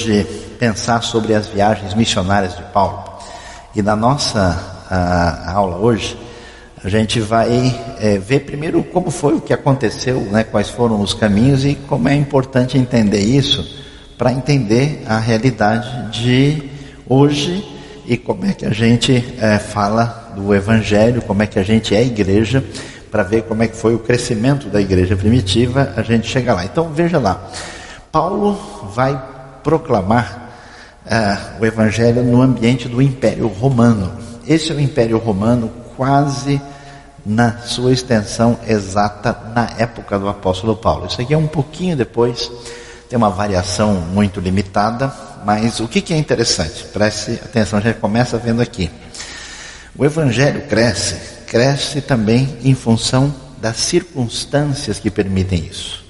Hoje pensar sobre as viagens missionárias de Paulo. E na nossa a, aula hoje, a gente vai é, ver primeiro como foi o que aconteceu, né, quais foram os caminhos e como é importante entender isso para entender a realidade de hoje e como é que a gente é, fala do Evangelho, como é que a gente é igreja, para ver como é que foi o crescimento da igreja primitiva, a gente chega lá. Então veja lá. Paulo vai proclamar uh, o Evangelho no ambiente do Império Romano. Esse é o Império Romano quase na sua extensão exata na época do apóstolo Paulo. Isso aqui é um pouquinho depois, tem uma variação muito limitada, mas o que, que é interessante? Preste atenção, a gente começa vendo aqui. O Evangelho cresce, cresce também em função das circunstâncias que permitem isso.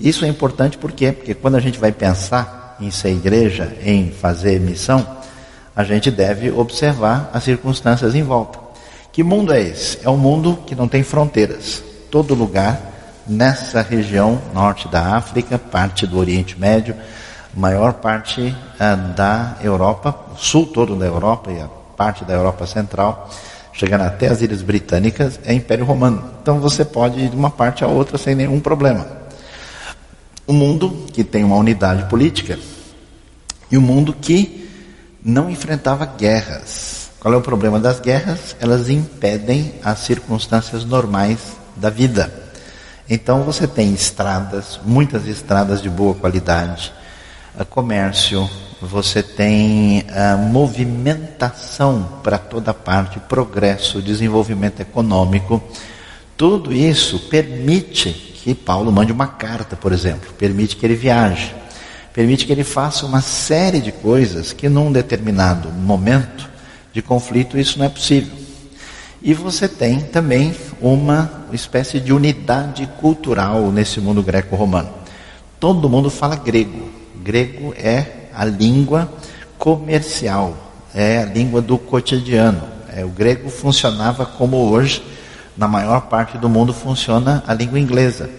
Isso é importante por quê? Porque quando a gente vai pensar em ser igreja, em fazer missão, a gente deve observar as circunstâncias em volta. Que mundo é esse? É um mundo que não tem fronteiras. Todo lugar, nessa região norte da África, parte do Oriente Médio, maior parte ah, da Europa, o sul todo da Europa e a parte da Europa Central, chegando até as Ilhas Britânicas, é Império Romano. Então você pode ir de uma parte a outra sem nenhum problema. Um mundo que tem uma unidade política e um mundo que não enfrentava guerras. Qual é o problema das guerras? Elas impedem as circunstâncias normais da vida. Então você tem estradas, muitas estradas de boa qualidade, eh, comércio, você tem a eh, movimentação para toda parte, progresso, desenvolvimento econômico. Tudo isso permite que Paulo mande uma carta, por exemplo, permite que ele viaje, permite que ele faça uma série de coisas que num determinado momento de conflito isso não é possível. E você tem também uma espécie de unidade cultural nesse mundo greco-romano. Todo mundo fala grego. Grego é a língua comercial, é a língua do cotidiano. É, o grego funcionava como hoje na maior parte do mundo funciona a língua inglesa.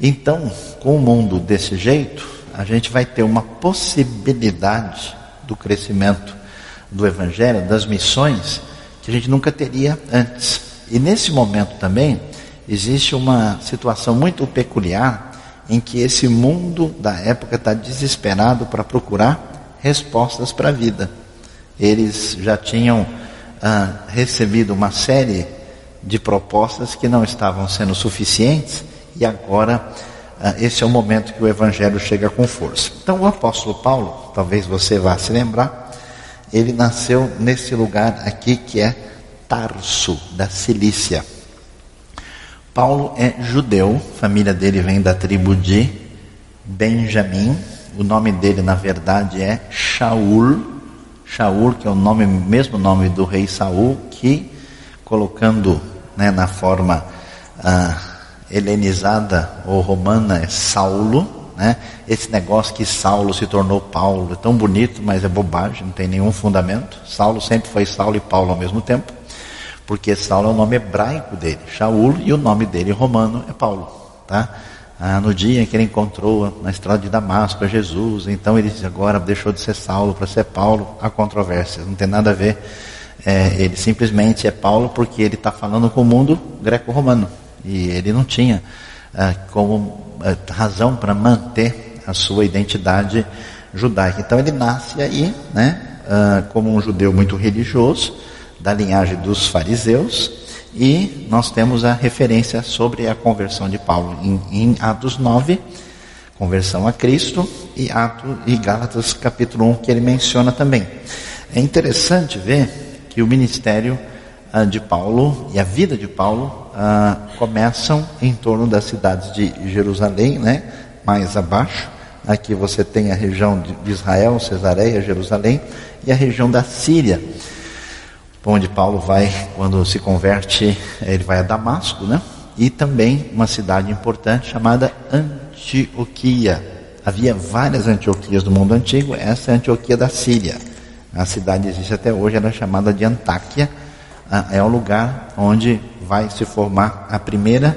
Então, com o mundo desse jeito, a gente vai ter uma possibilidade do crescimento do Evangelho, das missões, que a gente nunca teria antes. E nesse momento também, existe uma situação muito peculiar em que esse mundo da época está desesperado para procurar respostas para a vida. Eles já tinham ah, recebido uma série de propostas que não estavam sendo suficientes e agora ah, esse é o momento que o Evangelho chega com força. Então o apóstolo Paulo, talvez você vá se lembrar, ele nasceu nesse lugar aqui que é Tarso, da Cilícia. Paulo é judeu, família dele vem da tribo de Benjamim. O nome dele, na verdade, é Shaul. Shaul, que é o nome, mesmo nome do rei Saul, que colocando né, na forma ah, helenizada ou romana é Saulo, né? Esse negócio que Saulo se tornou Paulo é tão bonito, mas é bobagem, não tem nenhum fundamento. Saulo sempre foi Saulo e Paulo ao mesmo tempo, porque Saulo é o nome hebraico dele, Shaul, e o nome dele romano é Paulo, tá? Ah, no dia em que ele encontrou na estrada de Damasco a Jesus, então ele agora deixou de ser Saulo para ser Paulo, há controvérsia, não tem nada a ver. É, ele simplesmente é Paulo porque ele está falando com o mundo greco-romano. E ele não tinha ah, como ah, razão para manter a sua identidade judaica. Então ele nasce aí, né, ah, como um judeu muito religioso, da linhagem dos fariseus, e nós temos a referência sobre a conversão de Paulo em, em Atos 9, conversão a Cristo, e Atos e Gálatas capítulo 1, que ele menciona também. É interessante ver que o ministério de Paulo e a vida de Paulo ah, começam em torno das cidades de Jerusalém, né? mais abaixo. Aqui você tem a região de Israel, Cesareia, Jerusalém, e a região da Síria, onde Paulo vai, quando se converte, ele vai a Damasco, né? E também uma cidade importante chamada Antioquia. Havia várias Antioquias do mundo antigo, essa é a Antioquia da Síria. A cidade existe até hoje, ela é chamada de Antáquia ah, é o lugar onde vai se formar a primeira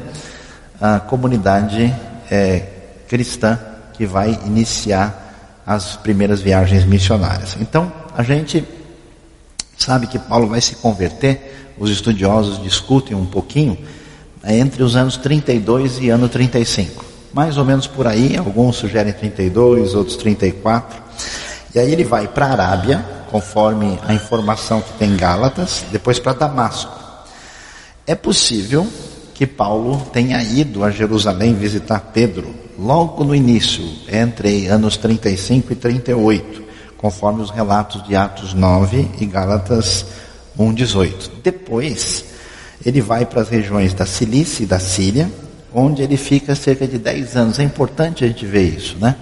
a comunidade é, cristã que vai iniciar as primeiras viagens missionárias. Então, a gente sabe que Paulo vai se converter, os estudiosos discutem um pouquinho, entre os anos 32 e ano 35. Mais ou menos por aí, alguns sugerem 32, outros 34. E aí ele vai para a Arábia, conforme a informação que tem em Gálatas, depois para Damasco. É possível que Paulo tenha ido a Jerusalém visitar Pedro logo no início, entre anos 35 e 38, conforme os relatos de Atos 9 e Gálatas 1:18. Depois, ele vai para as regiões da Cilícia e da Síria, onde ele fica cerca de 10 anos. É importante a gente ver isso, né?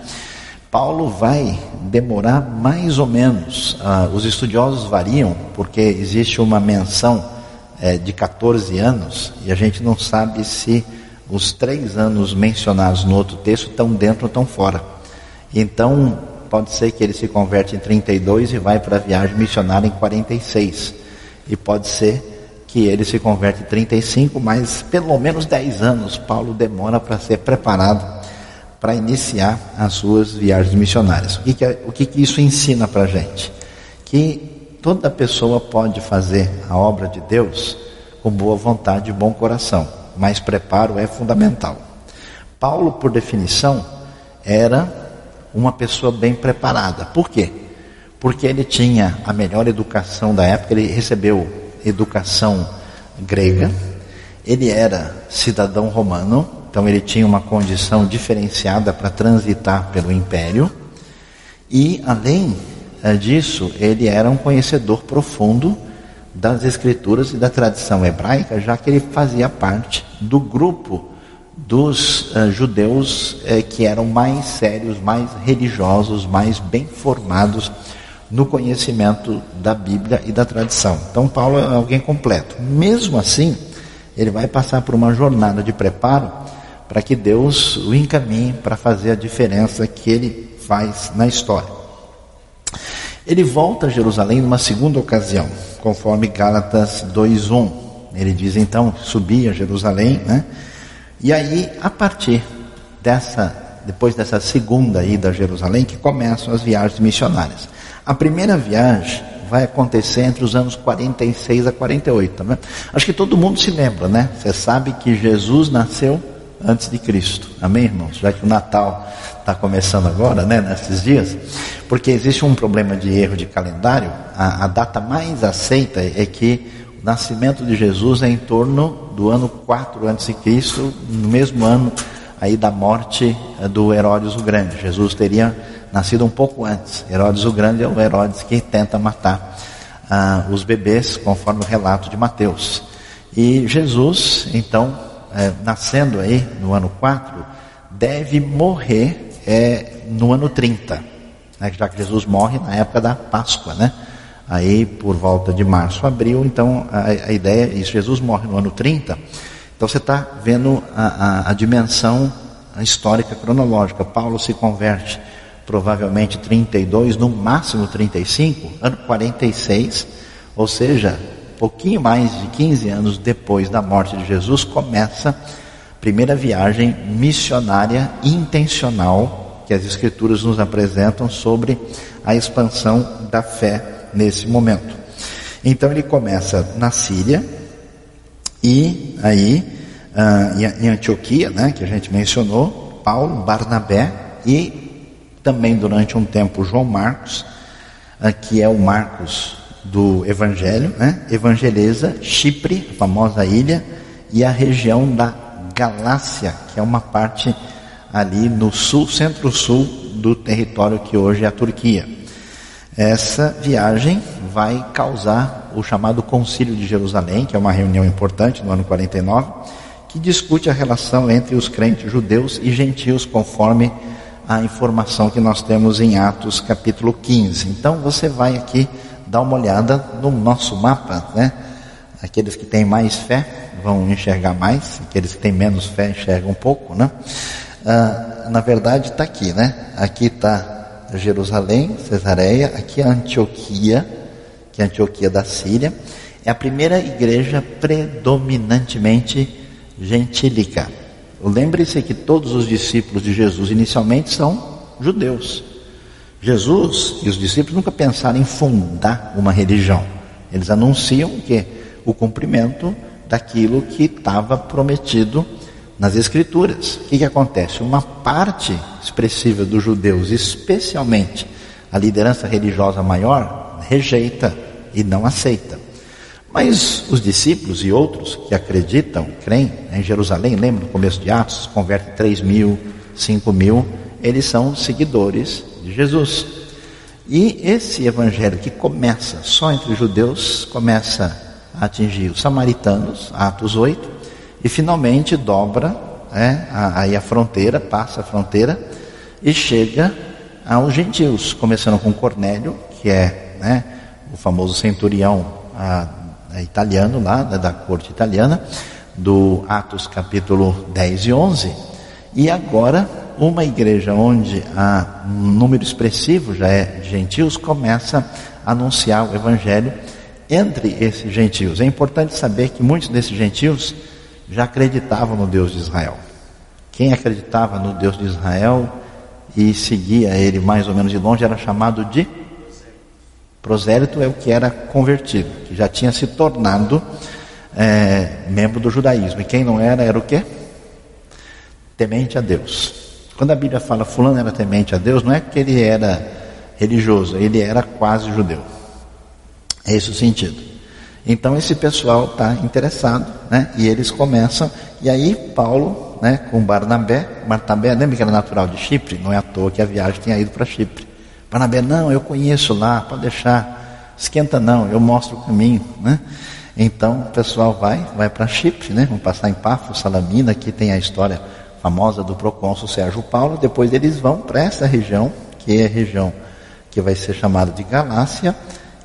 Paulo vai demorar mais ou menos, ah, os estudiosos variam, porque existe uma menção é, de 14 anos, e a gente não sabe se os três anos mencionados no outro texto estão dentro ou estão fora. Então, pode ser que ele se converte em 32 e vai para a viagem missionária em 46. E pode ser que ele se converte em 35, mas pelo menos 10 anos Paulo demora para ser preparado para iniciar as suas viagens missionárias. O que, que, é, o que, que isso ensina para a gente? Que Toda pessoa pode fazer a obra de Deus com boa vontade e bom coração, mas preparo é fundamental. Paulo, por definição, era uma pessoa bem preparada. Por quê? Porque ele tinha a melhor educação da época, ele recebeu educação grega, ele era cidadão romano, então ele tinha uma condição diferenciada para transitar pelo império, e além é, disso, ele era um conhecedor profundo das escrituras e da tradição hebraica, já que ele fazia parte do grupo dos uh, judeus uh, que eram mais sérios, mais religiosos, mais bem formados no conhecimento da Bíblia e da tradição. Então, Paulo é alguém completo. Mesmo assim, ele vai passar por uma jornada de preparo para que Deus o encaminhe para fazer a diferença que ele faz na história. Ele volta a Jerusalém numa segunda ocasião, conforme Gálatas 2:1. Ele diz então, subi a Jerusalém, né? E aí, a partir dessa, depois dessa segunda ida a Jerusalém, que começam as viagens missionárias. A primeira viagem vai acontecer entre os anos 46 a 48, né? Acho que todo mundo se lembra, né? Você sabe que Jesus nasceu antes de Cristo. Amém, irmãos? Já que o Natal está começando agora, né, nesses dias, porque existe um problema de erro de calendário. A, a data mais aceita é que o nascimento de Jesus é em torno do ano 4 a.C., no mesmo ano aí da morte eh, do Herodes o Grande. Jesus teria nascido um pouco antes. Herodes o Grande é o Herodes que tenta matar ah, os bebês, conforme o relato de Mateus. E Jesus, então, eh, nascendo aí no ano 4, deve morrer é no ano 30, né, já que Jesus morre na época da Páscoa, né? Aí por volta de março, abril, então a, a ideia é isso, Jesus morre no ano 30, então você está vendo a, a, a dimensão histórica cronológica. Paulo se converte provavelmente 32, no máximo 35, ano 46, ou seja, pouquinho mais de 15 anos depois da morte de Jesus, começa primeira viagem missionária intencional que as Escrituras nos apresentam sobre a expansão da fé nesse momento. Então ele começa na Síria e aí uh, em Antioquia, né, que a gente mencionou, Paulo, Barnabé e também durante um tempo João Marcos, uh, que é o Marcos do Evangelho, né, evangeliza Chipre, a famosa ilha, e a região da Galácia, que é uma parte ali no sul, centro-sul do território que hoje é a Turquia. Essa viagem vai causar o chamado Concílio de Jerusalém, que é uma reunião importante no ano 49, que discute a relação entre os crentes judeus e gentios, conforme a informação que nós temos em Atos capítulo 15. Então você vai aqui dar uma olhada no nosso mapa, né? Aqueles que têm mais fé vão enxergar mais, aqueles que têm menos fé enxergam um pouco, né? Ah, na verdade está aqui, né? Aqui está Jerusalém, Cesareia, aqui é Antioquia, que é Antioquia da Síria. É a primeira igreja predominantemente gentílica, Lembre-se que todos os discípulos de Jesus inicialmente são judeus. Jesus e os discípulos nunca pensaram em fundar uma religião. Eles anunciam o que? O cumprimento daquilo que estava prometido nas Escrituras. O que, que acontece? Uma parte expressiva dos judeus, especialmente a liderança religiosa maior, rejeita e não aceita. Mas os discípulos e outros que acreditam, creem em Jerusalém, lembra no começo de Atos, converte 3 mil, 5 mil, eles são seguidores de Jesus. E esse evangelho que começa só entre judeus, começa a atingir os samaritanos, Atos 8, e finalmente dobra né, aí a fronteira, passa a fronteira e chega aos gentios, começando com Cornélio, que é né, o famoso centurião a, a italiano lá, da, da corte italiana, do Atos capítulo 10 e 11, e agora uma igreja onde há um número expressivo já é gentios começa a anunciar o evangelho entre esses gentios. É importante saber que muitos desses gentios já acreditavam no Deus de Israel. Quem acreditava no Deus de Israel e seguia ele mais ou menos de longe era chamado de prosélito, é o que era convertido, que já tinha se tornado é, membro do judaísmo. E quem não era, era o quê? Temente a Deus. Quando a Bíblia fala fulano era temente a Deus, não é que ele era religioso, ele era quase judeu. É esse o sentido. Então esse pessoal está interessado, né? E eles começam, e aí Paulo, né, com Barnabé, Barnabé, lembra que era natural de Chipre? Não é à toa que a viagem tinha ido para Chipre. Barnabé, não, eu conheço lá, pode deixar, esquenta não, eu mostro o caminho, né? Então o pessoal vai, vai para Chipre, né? Vão passar em Pafos, Salamina, aqui tem a história famosa do procônsul Sérgio Paulo, depois eles vão para essa região, que é a região que vai ser chamada de Galácia,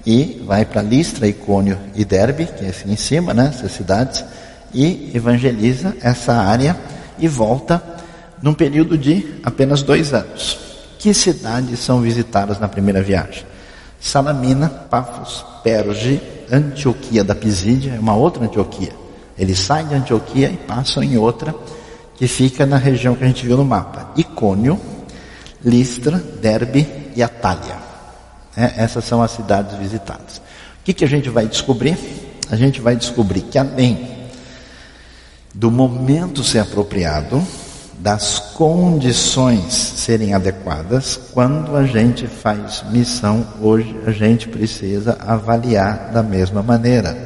e vai para Listra, Icônio e Derbe, que é assim em cima, né, essas cidades, e evangeliza essa área e volta num período de apenas dois anos. Que cidades são visitadas na primeira viagem? Salamina, Pafos, Perge, Antioquia da Pisídia, é uma outra Antioquia. Eles saem de Antioquia e passam em outra que fica na região que a gente viu no mapa: Icônio, Listra, Derbe e Atália. É, essas são as cidades visitadas. O que, que a gente vai descobrir? A gente vai descobrir que além do momento ser apropriado, das condições serem adequadas, quando a gente faz missão hoje, a gente precisa avaliar da mesma maneira.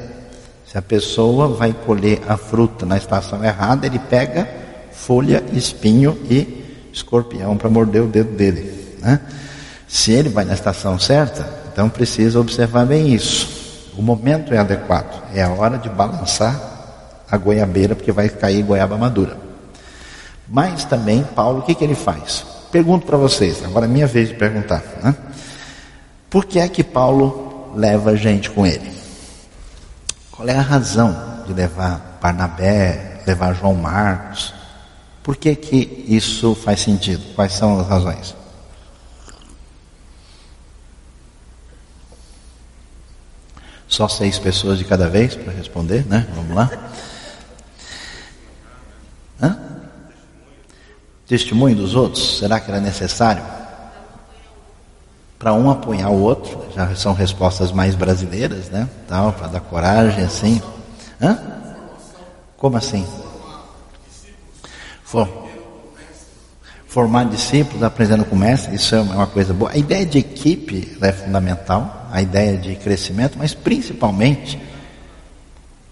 Se a pessoa vai colher a fruta na estação errada, ele pega folha, espinho e escorpião para morder o dedo dele. Né? Se ele vai na estação certa, então precisa observar bem isso. O momento é adequado, é a hora de balançar a goiabeira, porque vai cair goiaba madura. Mas também, Paulo, o que, que ele faz? Pergunto para vocês, agora é minha vez de perguntar. Né? Por que é que Paulo leva gente com ele? Qual é a razão de levar Barnabé, levar João Marcos, por que, que isso faz sentido? Quais são as razões? Só seis pessoas de cada vez para responder, né? Vamos lá. Hã? Testemunho dos outros? Será que era necessário? Para um apoiar o outro, já são respostas mais brasileiras, né? Tal, para dar coragem, assim. Hã? Como assim? For, formar discípulos, aprendendo com mestre, isso é uma coisa boa. A ideia de equipe é fundamental, a ideia de crescimento, mas principalmente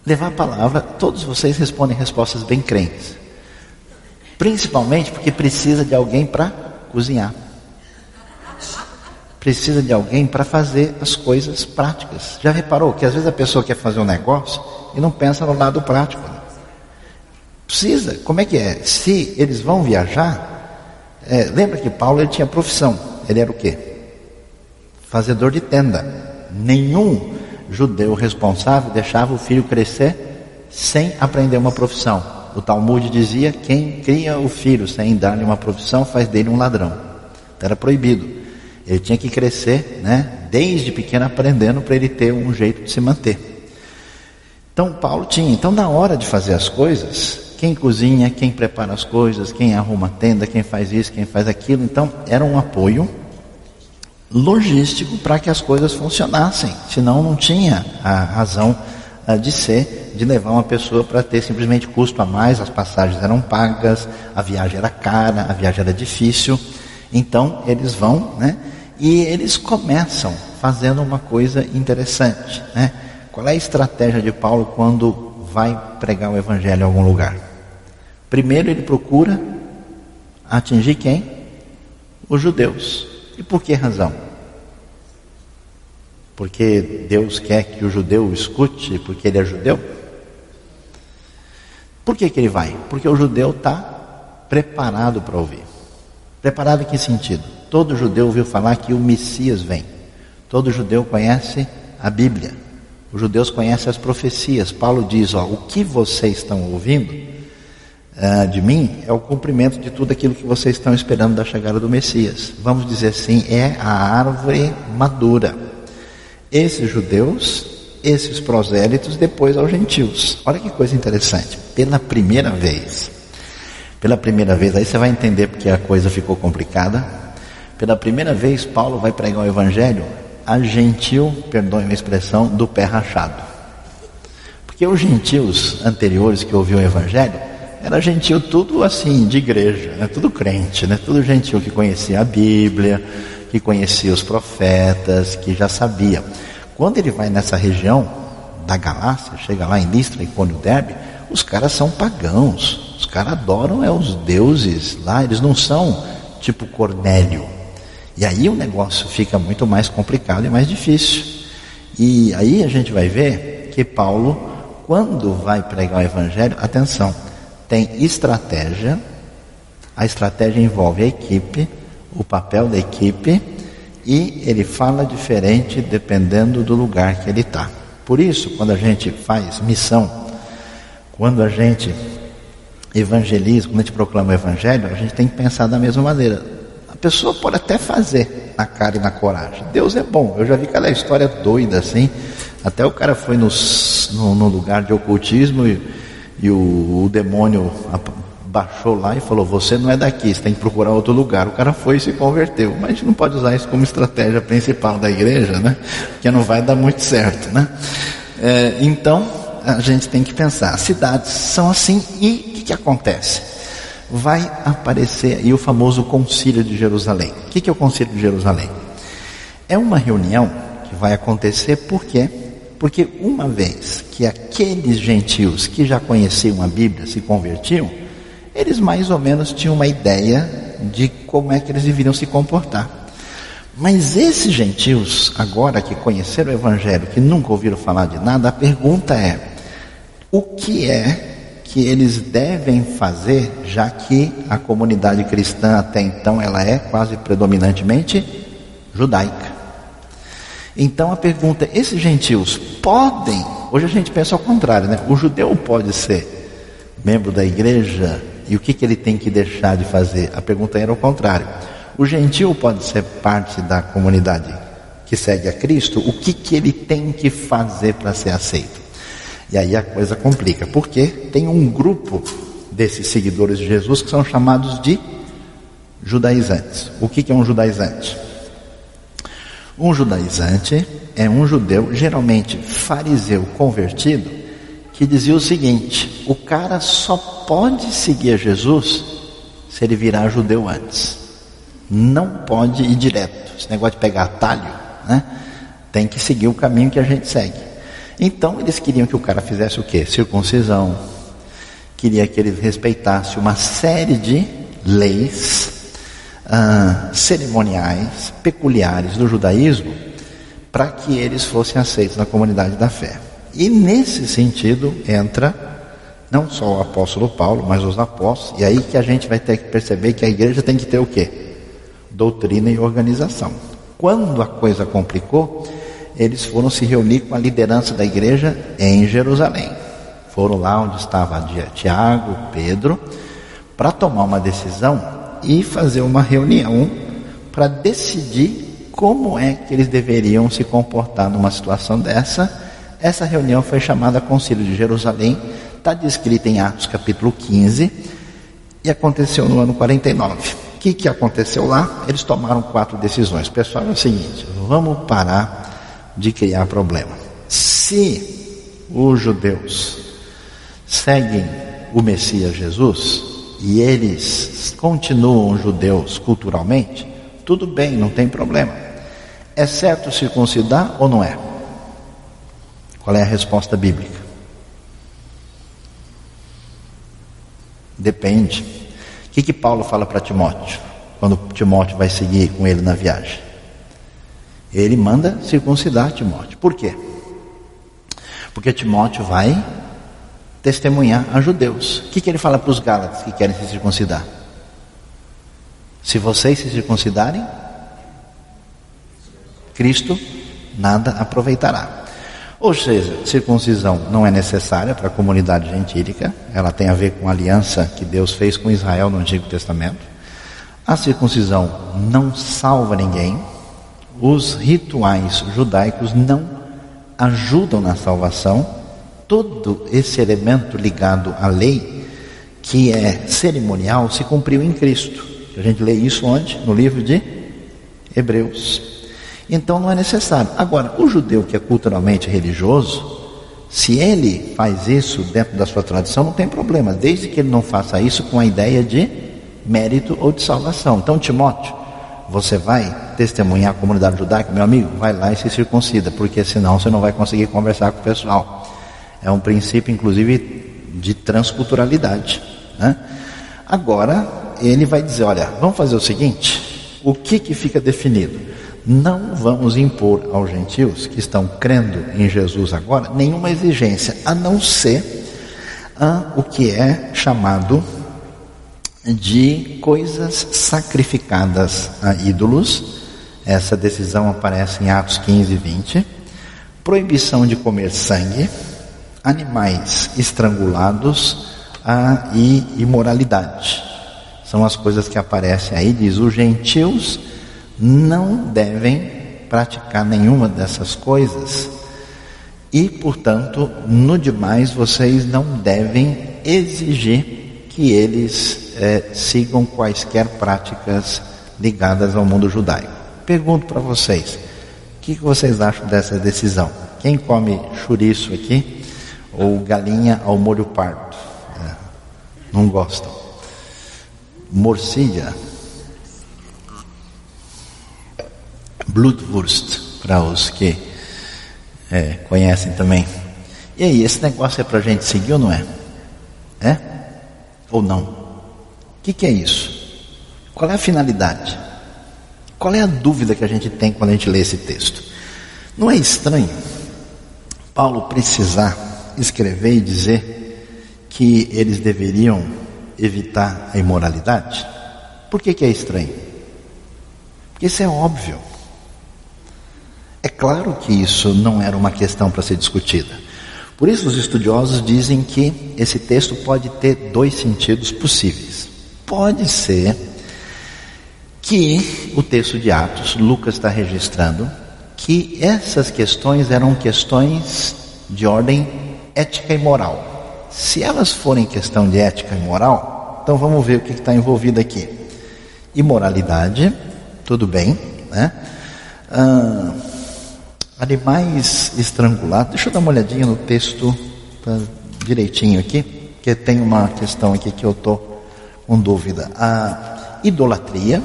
levar a palavra, todos vocês respondem respostas bem crentes. Principalmente porque precisa de alguém para cozinhar. Precisa de alguém para fazer as coisas práticas. Já reparou que às vezes a pessoa quer fazer um negócio e não pensa no lado prático. Precisa, como é que é? Se eles vão viajar, é, lembra que Paulo ele tinha profissão, ele era o quê? Fazedor de tenda. Nenhum judeu responsável deixava o filho crescer sem aprender uma profissão. O Talmud dizia: quem cria o filho sem dar-lhe uma profissão faz dele um ladrão. Então, era proibido. Ele tinha que crescer, né? Desde pequeno aprendendo para ele ter um jeito de se manter. Então Paulo tinha. Então na hora de fazer as coisas, quem cozinha, quem prepara as coisas, quem arruma a tenda, quem faz isso, quem faz aquilo. Então, era um apoio logístico para que as coisas funcionassem, senão não tinha a razão uh, de ser, de levar uma pessoa para ter simplesmente custo a mais, as passagens eram pagas, a viagem era cara, a viagem era difícil. Então, eles vão, né? E eles começam fazendo uma coisa interessante, né? Qual é a estratégia de Paulo quando vai pregar o evangelho em algum lugar? Primeiro ele procura atingir quem? Os judeus. E por que razão? Porque Deus quer que o judeu escute, porque ele é judeu? Por que, que ele vai? Porque o judeu está preparado para ouvir. Preparado em que sentido? Todo judeu ouviu falar que o Messias vem. Todo judeu conhece a Bíblia. Os judeus conhecem as profecias. Paulo diz: ó, o que vocês estão ouvindo uh, de mim é o cumprimento de tudo aquilo que vocês estão esperando da chegada do Messias. Vamos dizer assim, é a árvore madura. Esses judeus, esses prosélitos, depois aos gentios. Olha que coisa interessante. Pela primeira vez, pela primeira vez, aí você vai entender porque a coisa ficou complicada. Pela primeira vez, Paulo vai pregar o Evangelho a gentil, perdoe a expressão, do pé rachado. Porque os gentios anteriores que ouviam o Evangelho, era gentil tudo assim, de igreja, né? tudo crente, né? tudo gentil que conhecia a Bíblia, que conhecia os profetas, que já sabia. Quando ele vai nessa região da Galácia, chega lá em Listra, Icônio Derbe, os caras são pagãos, os caras adoram é os deuses lá, eles não são tipo Cornélio, e aí o negócio fica muito mais complicado e mais difícil. E aí a gente vai ver que Paulo, quando vai pregar o Evangelho, atenção, tem estratégia, a estratégia envolve a equipe, o papel da equipe, e ele fala diferente dependendo do lugar que ele está. Por isso, quando a gente faz missão, quando a gente evangeliza, quando a gente proclama o Evangelho, a gente tem que pensar da mesma maneira pessoa pode até fazer na cara e na coragem. Deus é bom. Eu já vi aquela história doida assim. Até o cara foi no, no, no lugar de ocultismo e, e o, o, demônio baixou lá e falou: Você não é daqui, você tem que procurar outro lugar. O cara foi e se converteu. Mas a gente não pode usar isso como estratégia principal da igreja, né? Porque não vai dar muito certo, né? É, então a gente tem que pensar: cidades são assim e o que, que acontece? vai aparecer aí o famoso Concílio de Jerusalém. O que é o Concílio de Jerusalém? É uma reunião que vai acontecer por quê? Porque uma vez que aqueles gentios que já conheciam a Bíblia se convertiam, eles mais ou menos tinham uma ideia de como é que eles deveriam se comportar. Mas esses gentios, agora que conheceram o Evangelho, que nunca ouviram falar de nada, a pergunta é: o que é que eles devem fazer, já que a comunidade cristã até então ela é quase predominantemente judaica. Então a pergunta: esses gentios podem? Hoje a gente pensa ao contrário, né? O judeu pode ser membro da igreja e o que, que ele tem que deixar de fazer? A pergunta era o contrário. O gentil pode ser parte da comunidade que segue a Cristo, o que, que ele tem que fazer para ser aceito? E aí a coisa complica, porque tem um grupo desses seguidores de Jesus que são chamados de judaizantes. O que é um judaizante? Um judaizante é um judeu, geralmente fariseu convertido, que dizia o seguinte: o cara só pode seguir Jesus se ele virar judeu antes. Não pode ir direto. Esse negócio de pegar atalho, né? Tem que seguir o caminho que a gente segue. Então eles queriam que o cara fizesse o quê? Circuncisão. Queria que ele respeitasse uma série de leis ah, cerimoniais peculiares do judaísmo para que eles fossem aceitos na comunidade da fé. E nesse sentido entra não só o apóstolo Paulo, mas os apóstolos, e aí que a gente vai ter que perceber que a igreja tem que ter o quê? Doutrina e organização. Quando a coisa complicou, eles foram se reunir com a liderança da igreja em Jerusalém. Foram lá onde estava Tiago, Pedro, para tomar uma decisão e fazer uma reunião para decidir como é que eles deveriam se comportar numa situação dessa. Essa reunião foi chamada Concílio de Jerusalém, está descrita em Atos capítulo 15 e aconteceu no ano 49. O que, que aconteceu lá? Eles tomaram quatro decisões. Pessoal, é o seguinte: vamos parar de criar problema. Se os judeus seguem o Messias Jesus e eles continuam judeus culturalmente, tudo bem, não tem problema. É certo circuncidar ou não é? Qual é a resposta bíblica? Depende. O que, que Paulo fala para Timóteo? Quando Timóteo vai seguir com ele na viagem. Ele manda circuncidar Timóteo. Por quê? Porque Timóteo vai testemunhar a judeus. O que, que ele fala para os Gálatas que querem se circuncidar? Se vocês se circuncidarem, Cristo nada aproveitará. Ou seja, circuncisão não é necessária para a comunidade gentílica, ela tem a ver com a aliança que Deus fez com Israel no Antigo Testamento. A circuncisão não salva ninguém, os rituais judaicos não ajudam na salvação. Todo esse elemento ligado à lei, que é cerimonial, se cumpriu em Cristo. A gente lê isso onde? No livro de Hebreus. Então não é necessário. Agora, o judeu que é culturalmente religioso, se ele faz isso dentro da sua tradição, não tem problema, desde que ele não faça isso com a ideia de mérito ou de salvação. Então, Timóteo, você vai testemunhar a comunidade judaica, meu amigo, vai lá e se circuncida, porque senão você não vai conseguir conversar com o pessoal. É um princípio, inclusive, de transculturalidade. Né? Agora, ele vai dizer: olha, vamos fazer o seguinte: o que, que fica definido? não vamos impor aos gentios que estão crendo em Jesus agora nenhuma exigência, a não ser o que é chamado de coisas sacrificadas a ídolos. Essa decisão aparece em Atos 15 e 20. Proibição de comer sangue, animais estrangulados ah, e imoralidade. São as coisas que aparecem aí, diz os gentios não devem praticar nenhuma dessas coisas e, portanto, no demais vocês não devem exigir que eles é, sigam quaisquer práticas ligadas ao mundo judaico. Pergunto para vocês, o que, que vocês acham dessa decisão? Quem come chouriço aqui ou galinha ao molho pardo? É, não gostam. Morcilha Blutwurst, para os que é, conhecem também. E aí, esse negócio é para a gente seguir ou não é? É? Ou não? O que, que é isso? Qual é a finalidade? Qual é a dúvida que a gente tem quando a gente lê esse texto? Não é estranho Paulo precisar escrever e dizer que eles deveriam evitar a imoralidade? Por que, que é estranho? Porque isso é óbvio. É claro que isso não era uma questão para ser discutida. Por isso, os estudiosos dizem que esse texto pode ter dois sentidos possíveis. Pode ser que o texto de Atos, Lucas está registrando, que essas questões eram questões de ordem ética e moral. Se elas forem questão de ética e moral, então vamos ver o que está envolvido aqui. Imoralidade, tudo bem, né? Ah, Animais estrangulados. Deixa eu dar uma olhadinha no texto tá, direitinho aqui, que tem uma questão aqui que eu estou com dúvida. A idolatria,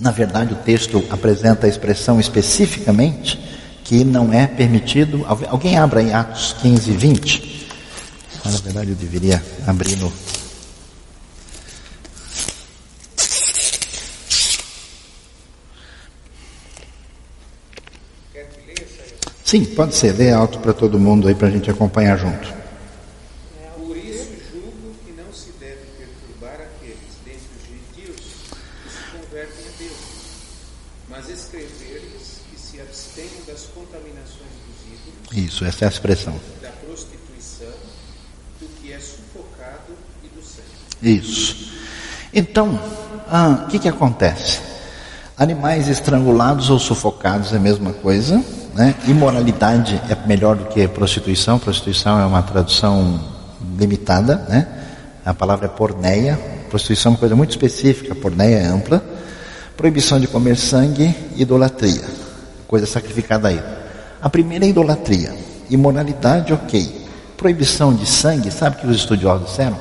na verdade o texto apresenta a expressão especificamente que não é permitido. Alguém abra em Atos 15, 20. Na verdade eu deveria abrir no Sim, pode ser. Dê alto para todo mundo aí para a gente acompanhar junto. Por isso julgo que não se deve perturbar aqueles dentre os gentios que se convertem a Deus, mas escrever-lhes que se abstenham das contaminações dos ídolos. Isso, essa é a expressão. Da prostituição, do que é sufocado e do sangue. Isso. Então, ah, o que, que acontece? Animais estrangulados ou sufocados é a mesma coisa. Né? Imoralidade é melhor do que prostituição. Prostituição é uma tradução limitada, né? A palavra é porneia. Prostituição é uma coisa muito específica, porneia é ampla. Proibição de comer sangue, idolatria, coisa sacrificada aí. A primeira é idolatria. Imoralidade, ok. Proibição de sangue, sabe o que os estudiosos disseram?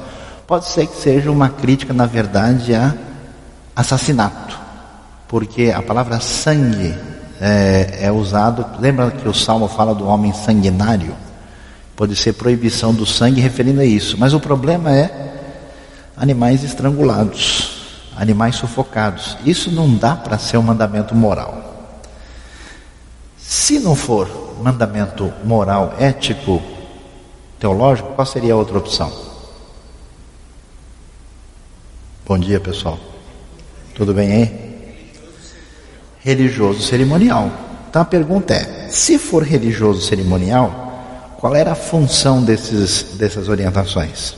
Pode ser que seja uma crítica, na verdade, a assassinato, porque a palavra sangue é, é usado. Lembra que o Salmo fala do homem sanguinário? Pode ser proibição do sangue referindo a isso, mas o problema é animais estrangulados, animais sufocados. Isso não dá para ser um mandamento moral. Se não for mandamento moral, ético, teológico, qual seria a outra opção? Bom dia, pessoal. Tudo bem aí? Religioso cerimonial. Então a pergunta é: se for religioso cerimonial, qual era a função desses, dessas orientações?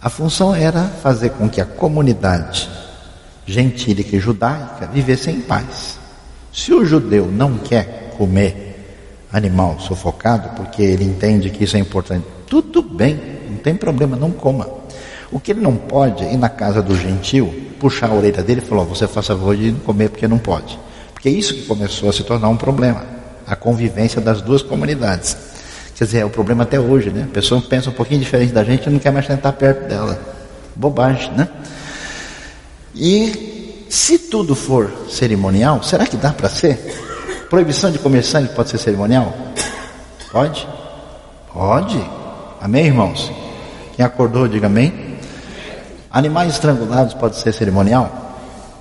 A função era fazer com que a comunidade gentílica e judaica vivesse em paz. Se o judeu não quer comer animal sufocado, porque ele entende que isso é importante, tudo bem, não tem problema, não coma. O que ele não pode é ir na casa do gentil, puxar a orelha dele e falar: Você faz favor de não comer porque não pode. Porque é isso que começou a se tornar um problema a convivência das duas comunidades. Quer dizer, é o problema até hoje, né? A pessoa pensa um pouquinho diferente da gente e não quer mais sentar perto dela. Bobagem, né? E se tudo for cerimonial, será que dá para ser? Proibição de comer sangue pode ser cerimonial? Pode? Pode. Amém, irmãos? Quem acordou, diga amém. Animais estrangulados pode ser cerimonial?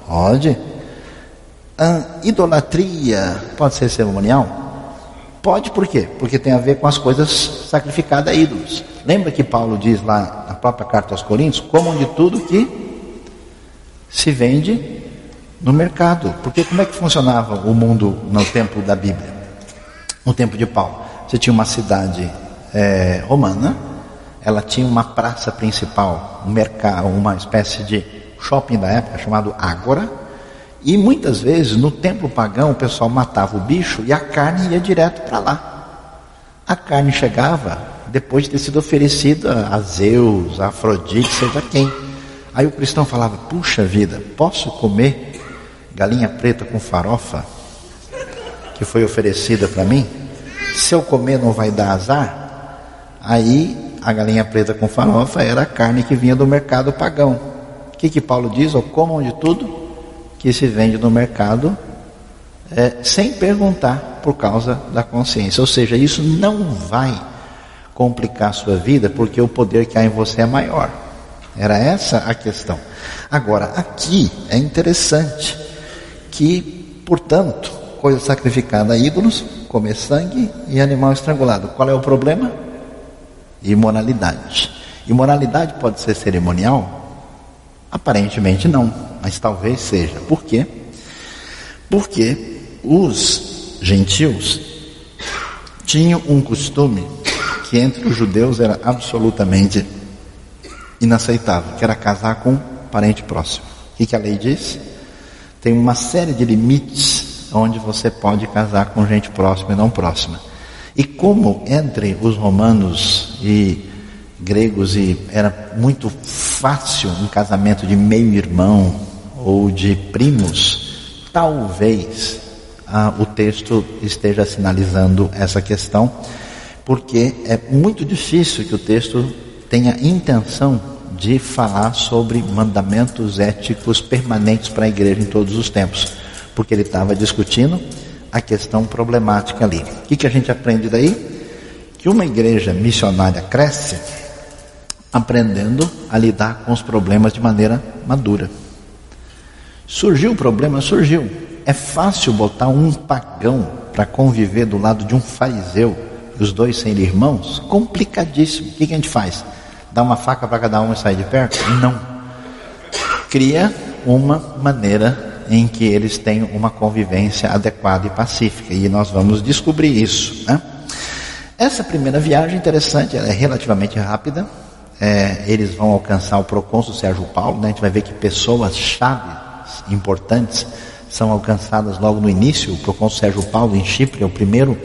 Pode. Idolatria pode ser cerimonial? Pode por quê? Porque tem a ver com as coisas sacrificadas a ídolos. Lembra que Paulo diz lá na própria carta aos Coríntios: comam de tudo que se vende no mercado. Porque como é que funcionava o mundo no tempo da Bíblia? No tempo de Paulo. Você tinha uma cidade é, romana, ela tinha uma praça principal, um mercado, uma espécie de shopping da época chamado Ágora e muitas vezes no templo pagão o pessoal matava o bicho e a carne ia direto para lá. A carne chegava depois de ter sido oferecida a Zeus, a Afrodite, seja quem. Aí o cristão falava: Puxa vida, posso comer galinha preta com farofa que foi oferecida para mim? Se eu comer não vai dar azar? Aí a galinha preta com farofa era a carne que vinha do mercado pagão. O que, que Paulo diz? Ou comam de tudo que se vende no mercado é, sem perguntar por causa da consciência. Ou seja, isso não vai complicar sua vida porque o poder que há em você é maior. Era essa a questão. Agora, aqui é interessante que, portanto, coisa sacrificada a ídolos, comer sangue e animal estrangulado. Qual é o problema? Imoralidade. Imoralidade pode ser cerimonial? Aparentemente não mas talvez seja. Por quê? Porque os gentios tinham um costume que entre os judeus era absolutamente inaceitável, que era casar com um parente próximo. O que, que a lei diz? Tem uma série de limites onde você pode casar com gente próxima e não próxima. E como entre os romanos e gregos e era muito fácil um casamento de meio irmão, ou de primos, talvez ah, o texto esteja sinalizando essa questão, porque é muito difícil que o texto tenha intenção de falar sobre mandamentos éticos permanentes para a igreja em todos os tempos, porque ele estava discutindo a questão problemática ali. O que, que a gente aprende daí? Que uma igreja missionária cresce aprendendo a lidar com os problemas de maneira madura. Surgiu o problema? Surgiu. É fácil botar um pagão para conviver do lado de um fariseu, os dois serem irmãos? Complicadíssimo. O que, que a gente faz? Dá uma faca para cada um e sair de perto? Não. Cria uma maneira em que eles tenham uma convivência adequada e pacífica. E nós vamos descobrir isso. Né? Essa primeira viagem interessante, ela é relativamente rápida. É, eles vão alcançar o procônsul Sérgio Paulo. Né? A gente vai ver que pessoas-chave importantes são alcançadas logo no início. O procônsul Sérgio Paulo, em Chipre, é o primeiro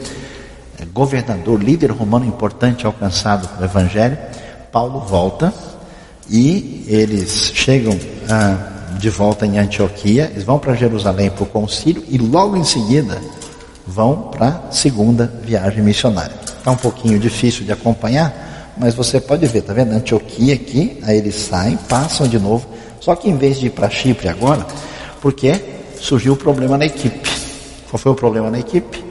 é, governador, líder romano importante alcançado pelo Evangelho, Paulo volta e eles chegam ah, de volta em Antioquia, eles vão para Jerusalém para o concílio e logo em seguida vão para a segunda viagem missionária. Está um pouquinho difícil de acompanhar, mas você pode ver, tá vendo? Antioquia aqui, aí eles saem, passam de novo, só que em vez de ir para Chipre agora, porque surgiu o problema na equipe. Qual foi o problema na equipe?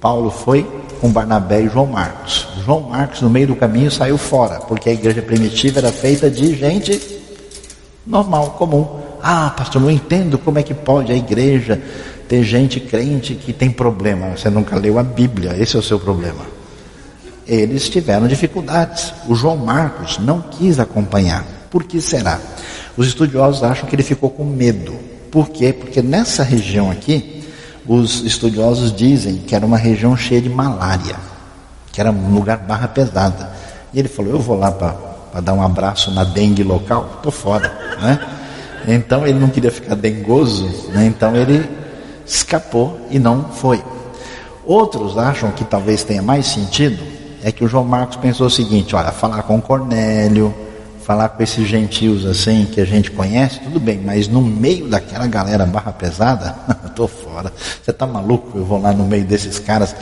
Paulo foi com Barnabé e João Marcos. João Marcos, no meio do caminho, saiu fora, porque a igreja primitiva era feita de gente normal, comum. Ah, pastor, não entendo como é que pode a igreja ter gente crente que tem problema. Você nunca leu a Bíblia, esse é o seu problema. Eles tiveram dificuldades. O João Marcos não quis acompanhar. Por que será? Os estudiosos acham que ele ficou com medo. Por quê? Porque nessa região aqui, os estudiosos dizem que era uma região cheia de malária, que era um lugar barra pesada. E ele falou: Eu vou lá para dar um abraço na dengue local, estou fora. Né? Então ele não queria ficar dengoso, né? então ele escapou e não foi. Outros acham que talvez tenha mais sentido, é que o João Marcos pensou o seguinte: olha, falar com Cornélio, falar com esses gentios assim que a gente conhece, tudo bem, mas no meio daquela galera barra pesada, tô fora. Você tá maluco? Eu vou lá no meio desses caras.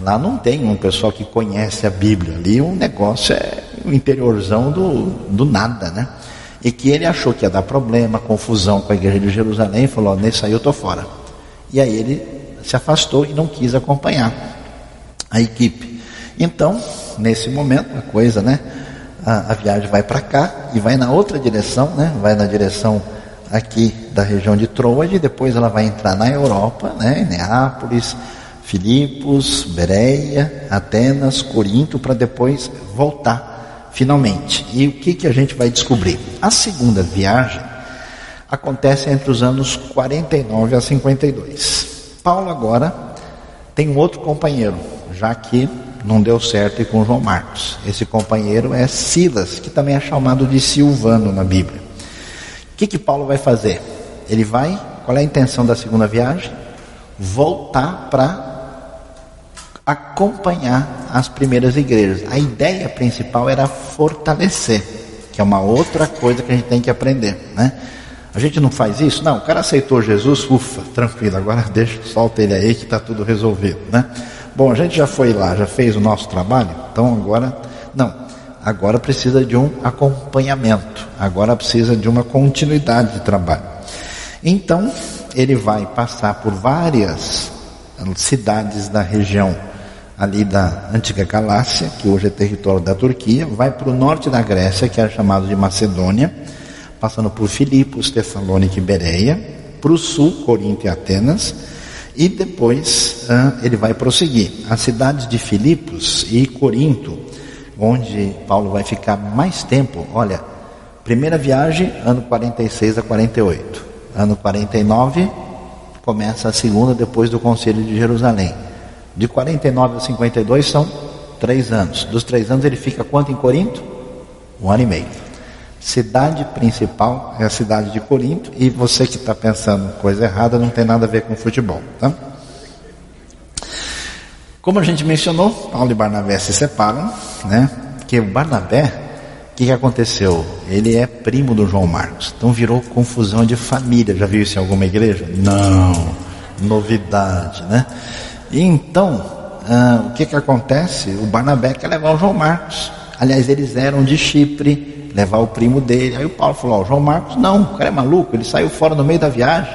Lá não tem um pessoal que conhece a Bíblia. Ali um negócio é o interiorzão do, do nada, né? E que ele achou que ia dar problema, confusão com a igreja de Jerusalém, e falou: nesse aí eu tô fora. E aí ele se afastou e não quis acompanhar a equipe. Então, nesse momento, a coisa, né? A, a viagem vai para cá e vai na outra direção, né? Vai na direção aqui da região de Troade, depois ela vai entrar na Europa, né? Neápolis, Filipos, Bereia, Atenas, Corinto, para depois voltar finalmente. E o que, que a gente vai descobrir? A segunda viagem acontece entre os anos 49 a 52. Paulo agora tem um outro companheiro, já que não deu certo com João Marcos. Esse companheiro é Silas, que também é chamado de Silvano na Bíblia. O que, que Paulo vai fazer? Ele vai, qual é a intenção da segunda viagem? Voltar para acompanhar as primeiras igrejas. A ideia principal era fortalecer, que é uma outra coisa que a gente tem que aprender, né? A gente não faz isso? Não, o cara aceitou Jesus, ufa, tranquilo, agora deixa, solta ele aí que está tudo resolvido, né? Bom, a gente já foi lá, já fez o nosso trabalho, então agora, não, agora precisa de um acompanhamento, agora precisa de uma continuidade de trabalho. Então, ele vai passar por várias cidades da região ali da antiga Galácia, que hoje é território da Turquia, vai para o norte da Grécia, que é chamado de Macedônia, passando por Filipos, Tessalônica e Bereia, para o sul, Corinto e Atenas, e depois ah, ele vai prosseguir. As cidades de Filipos e Corinto, onde Paulo vai ficar mais tempo, olha, primeira viagem, ano 46 a 48, ano 49, começa a segunda depois do Conselho de Jerusalém. De 49 a 52 são três anos. Dos três anos ele fica quanto em Corinto? Um ano e meio. Cidade principal é a cidade de Corinto e você que está pensando coisa errada não tem nada a ver com futebol, tá? Como a gente mencionou, Paulo e Barnabé se separam, né? Porque o Barnabé, o que, que aconteceu? Ele é primo do João Marcos, então virou confusão de família. Já viu isso em alguma igreja? Não, novidade, né? E então, ah, o que que acontece? O Barnabé quer levar o João Marcos. Aliás, eles eram de Chipre, levar o primo dele. Aí o Paulo falou: João Marcos, não, o cara é maluco, ele saiu fora no meio da viagem,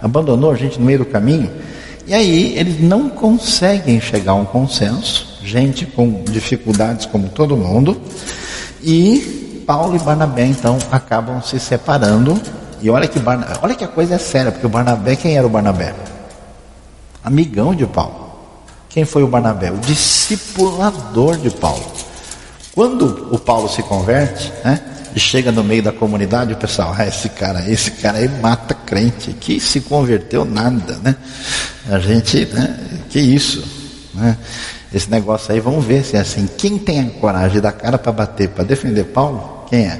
abandonou a gente no meio do caminho. E aí eles não conseguem chegar a um consenso, gente com dificuldades como todo mundo, e Paulo e Barnabé então acabam se separando. E olha que, Barnabé, olha que a coisa é séria, porque o Barnabé, quem era o Barnabé? Amigão de Paulo. Quem foi o Barnabé? O discipulador de Paulo. Quando o Paulo se converte, né, e chega no meio da comunidade, o pessoal, ah, esse cara, esse cara aí mata crente, que se converteu nada, né? A gente, né, que isso, né? Esse negócio aí, vamos ver se é assim. Quem tem a coragem dar cara para bater, para defender Paulo, quem é?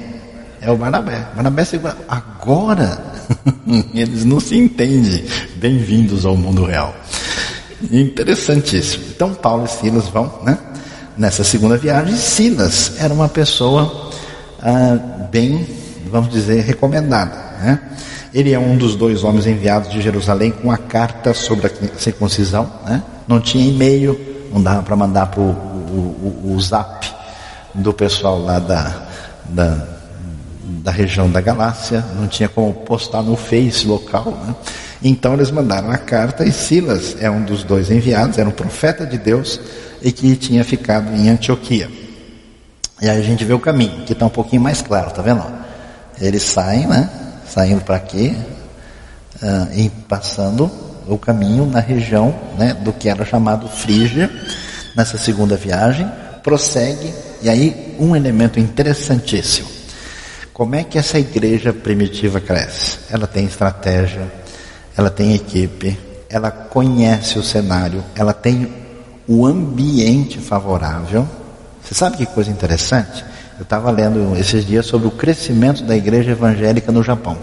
É o Barnabé. Barnabé segura. Agora, eles não se entendem. Bem-vindos ao mundo real. Interessantíssimo. Então Paulo e Silas vão, né? Nessa segunda viagem, Silas era uma pessoa ah, bem, vamos dizer, recomendada, né? Ele é um dos dois homens enviados de Jerusalém com a carta sobre a circuncisão, né? Não tinha e-mail, não dava para mandar para o, o, o, zap do pessoal lá da, da, da região da Galácia, não tinha como postar no Face local, né? Então eles mandaram a carta e Silas é um dos dois enviados, era um profeta de Deus e que tinha ficado em Antioquia. E aí a gente vê o caminho, que está um pouquinho mais claro, tá vendo? Eles saem, né? Saindo para quê? Uh, e passando o caminho na região né, do que era chamado Frígia, nessa segunda viagem, prossegue, e aí um elemento interessantíssimo. Como é que essa igreja primitiva cresce? Ela tem estratégia, ela tem equipe, ela conhece o cenário, ela tem o ambiente favorável. Você sabe que coisa interessante? Eu estava lendo esses dias sobre o crescimento da igreja evangélica no Japão.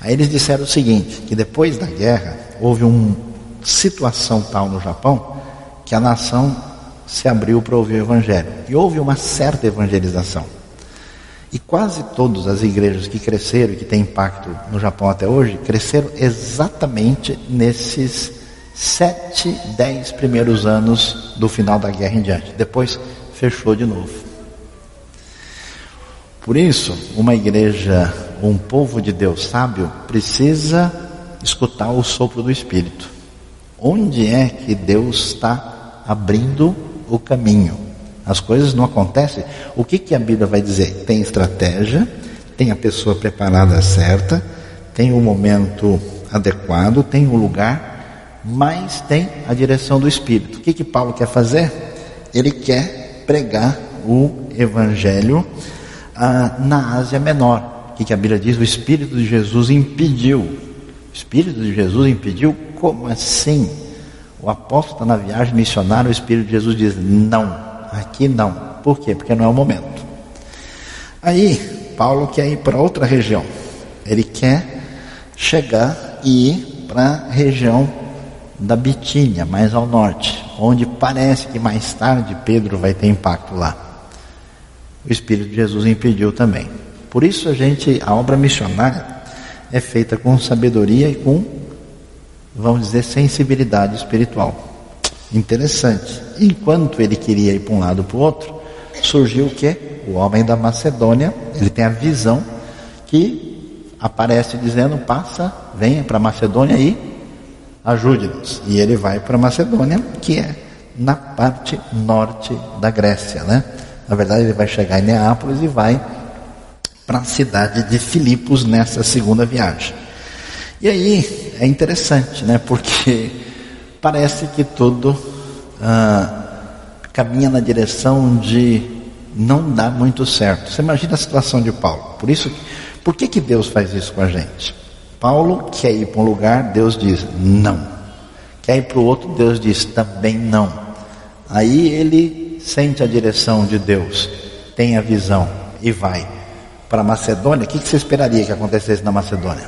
Aí eles disseram o seguinte, que depois da guerra houve uma situação tal no Japão que a nação se abriu para ouvir o evangelho. E houve uma certa evangelização. E quase todas as igrejas que cresceram e que têm impacto no Japão até hoje, cresceram exatamente nesses sete, dez primeiros anos do final da guerra em diante. Depois fechou de novo. Por isso, uma igreja, um povo de Deus sábio, precisa escutar o sopro do Espírito. Onde é que Deus está abrindo o caminho? As coisas não acontecem. O que, que a Bíblia vai dizer? Tem estratégia, tem a pessoa preparada certa, tem o momento adequado, tem o lugar, mas tem a direção do Espírito. O que, que Paulo quer fazer? Ele quer pregar o Evangelho ah, na Ásia Menor. O que, que a Bíblia diz? O Espírito de Jesus impediu. O Espírito de Jesus impediu? Como assim? O apóstolo está na viagem missionária, o Espírito de Jesus diz: não, aqui não. Por quê? Porque não é o momento. Aí, Paulo quer ir para outra região. Ele quer chegar e ir para a região da Bitínia, mais ao norte, onde parece que mais tarde Pedro vai ter impacto lá o Espírito de Jesus impediu também. Por isso a gente, a obra missionária é feita com sabedoria e com, vamos dizer, sensibilidade espiritual. Interessante. Enquanto ele queria ir para um lado para o outro, surgiu o que? O homem da Macedônia, ele tem a visão que aparece dizendo: passa, venha para Macedônia e ajude-nos. E ele vai para Macedônia, que é na parte norte da Grécia, né? Na verdade, ele vai chegar em Neápolis e vai para a cidade de Filipos nessa segunda viagem. E aí é interessante, né? Porque parece que tudo ah, caminha na direção de não dar muito certo. Você imagina a situação de Paulo. Por isso, por que, que Deus faz isso com a gente? Paulo quer ir para um lugar, Deus diz não. Quer ir para o outro, Deus diz também não. Aí ele sente a direção de Deus, tem a visão e vai para a Macedônia, o que, que você esperaria que acontecesse na Macedônia?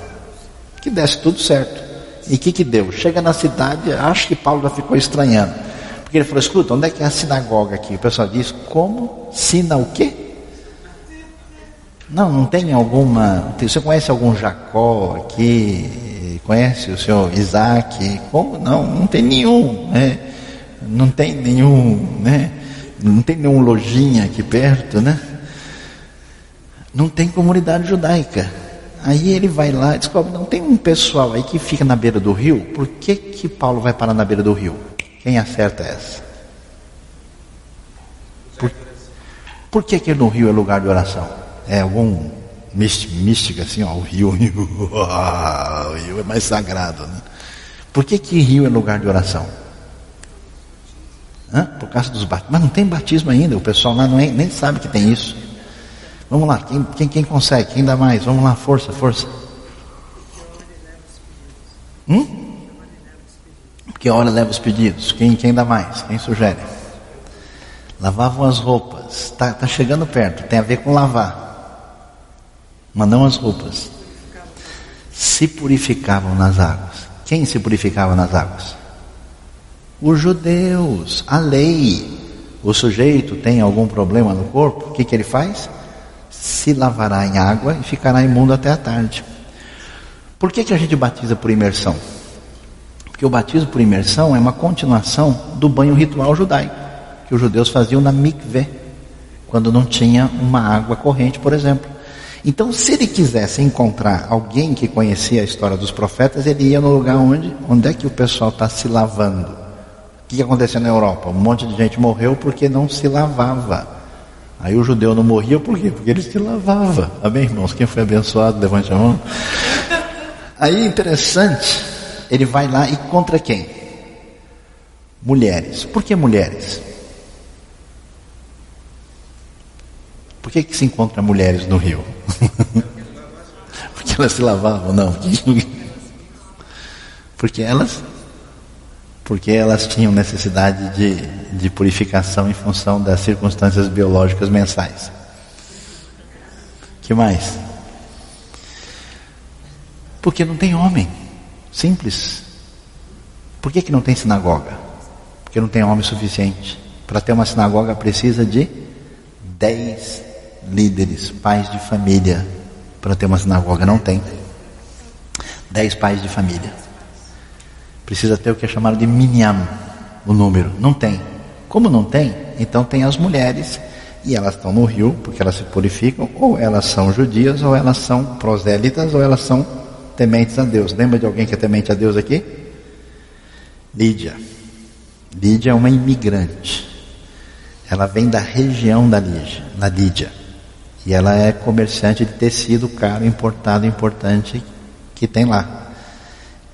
Que desse tudo certo. E o que, que deu? Chega na cidade, acho que Paulo já ficou estranhando. Porque ele falou, escuta, onde é que é a sinagoga aqui? O pessoal diz, como? Sina o quê? Não, não tem alguma. Você conhece algum Jacó aqui? Conhece o senhor Isaac? Como? Não, não tem nenhum. Né? Não tem nenhum. Né? Não tem nenhuma lojinha aqui perto, né? Não tem comunidade judaica. Aí ele vai lá e descobre, não tem um pessoal aí que fica na beira do rio. Por que que Paulo vai parar na beira do rio? Quem acerta essa? Por, por que que no rio é lugar de oração? É algum mística assim, ó, o rio, o rio, o rio é mais sagrado, né? Por que que rio é lugar de oração? Hã? Por causa dos batismos. Mas não tem batismo ainda, o pessoal lá não é, nem sabe que tem isso. Vamos lá, quem, quem, quem consegue? Quem dá mais? Vamos lá, força, força. Hum? A hora leva os pedidos. Quem, quem dá mais? Quem sugere? Lavavam as roupas. Está tá chegando perto, tem a ver com lavar. Mas não as roupas. Se purificavam nas águas. Quem se purificava nas águas? Os judeus, a lei. O sujeito tem algum problema no corpo, o que, que ele faz? Se lavará em água e ficará imundo até a tarde. Por que, que a gente batiza por imersão? Porque o batismo por imersão é uma continuação do banho ritual judaico, que os judeus faziam na mikveh, quando não tinha uma água corrente, por exemplo. Então, se ele quisesse encontrar alguém que conhecia a história dos profetas, ele ia no lugar onde, onde é que o pessoal está se lavando. O que, aconteceu na Europa? Um monte de gente morreu porque não se lavava. Aí o judeu não morria por quê? Porque ele se lavava. Amém, irmãos? Quem foi abençoado, levante a mão. Aí interessante, ele vai lá e contra quem? Mulheres. Por que mulheres? Por que, que se encontra mulheres no rio? Porque elas se lavavam, não. Porque elas porque elas tinham necessidade de, de purificação em função das circunstâncias biológicas mensais. que mais? Porque não tem homem. Simples. Por que, que não tem sinagoga? Porque não tem homem suficiente. Para ter uma sinagoga precisa de dez líderes, pais de família. Para ter uma sinagoga não tem. Dez pais de família. Precisa ter o que é chamado de minyan, o número. Não tem. Como não tem, então tem as mulheres e elas estão no rio porque elas se purificam, ou elas são judias, ou elas são prosélitas, ou elas são tementes a Deus. Lembra de alguém que é temente a Deus aqui? Lídia. Lídia é uma imigrante. Ela vem da região da Lídia, da Lídia. E ela é comerciante de tecido caro, importado, importante que tem lá.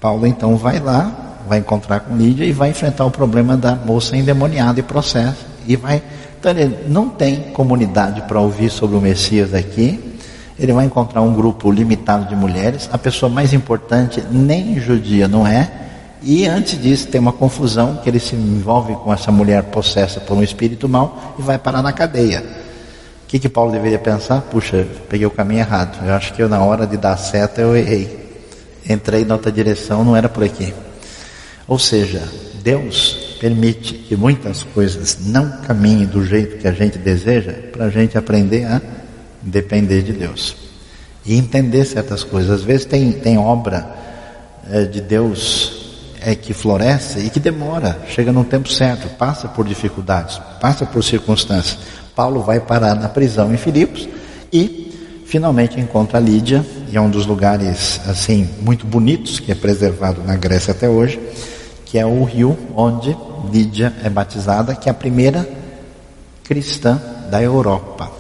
Paulo então vai lá, vai encontrar com Lídia e vai enfrentar o problema da moça endemoniada e processo. E vai. Então ele não tem comunidade para ouvir sobre o Messias aqui ele vai encontrar um grupo limitado de mulheres, a pessoa mais importante nem judia não é, e antes disso tem uma confusão que ele se envolve com essa mulher possessa por um espírito mau e vai parar na cadeia. Que, que Paulo deveria pensar? Puxa, peguei o caminho errado. Eu acho que eu, na hora de dar seta eu errei. Entrei na outra direção, não era por aqui. Ou seja, Deus permite que muitas coisas não caminhem do jeito que a gente deseja para a gente aprender a depender de Deus e entender certas coisas. Às vezes tem, tem obra é, de Deus é, que floresce e que demora, chega no tempo certo, passa por dificuldades, passa por circunstâncias. Paulo vai parar na prisão em Filipos e finalmente encontra Lídia, e é um dos lugares assim muito bonitos que é preservado na Grécia até hoje, que é o rio onde Lídia é batizada, que é a primeira cristã da Europa.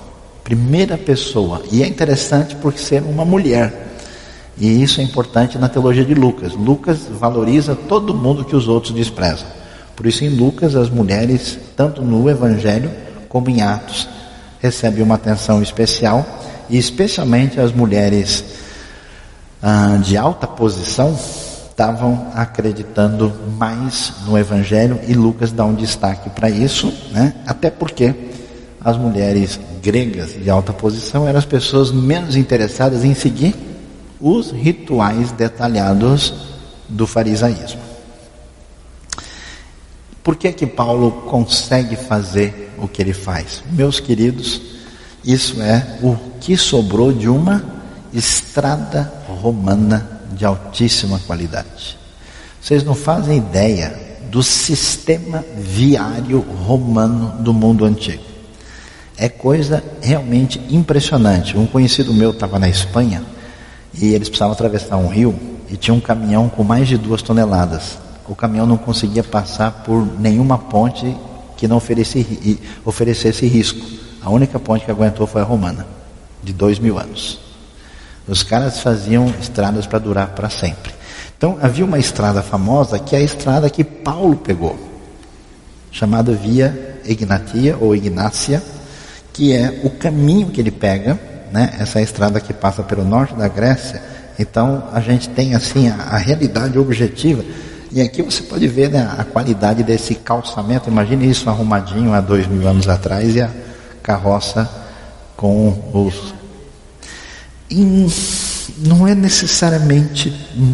Primeira pessoa. E é interessante por ser uma mulher. E isso é importante na teologia de Lucas. Lucas valoriza todo mundo que os outros desprezam. Por isso, em Lucas, as mulheres, tanto no Evangelho como em Atos, recebem uma atenção especial, e especialmente as mulheres ah, de alta posição estavam acreditando mais no Evangelho, e Lucas dá um destaque para isso, né? até porque as mulheres gregas de alta posição eram as pessoas menos interessadas em seguir os rituais detalhados do farisaísmo. Por que que Paulo consegue fazer o que ele faz? Meus queridos, isso é o que sobrou de uma estrada romana de altíssima qualidade. Vocês não fazem ideia do sistema viário romano do mundo antigo. É coisa realmente impressionante. Um conhecido meu estava na Espanha e eles precisavam atravessar um rio e tinha um caminhão com mais de duas toneladas. O caminhão não conseguia passar por nenhuma ponte que não oferecesse, oferecesse risco. A única ponte que aguentou foi a romana, de dois mil anos. Os caras faziam estradas para durar para sempre. Então havia uma estrada famosa que é a estrada que Paulo pegou, chamada Via Ignatia ou Ignácia que é o caminho que ele pega, né? Essa estrada que passa pelo norte da Grécia. Então a gente tem assim a, a realidade objetiva. E aqui você pode ver né, a qualidade desse calçamento. Imagine isso arrumadinho há dois mil anos atrás e a carroça com os. E não é necessariamente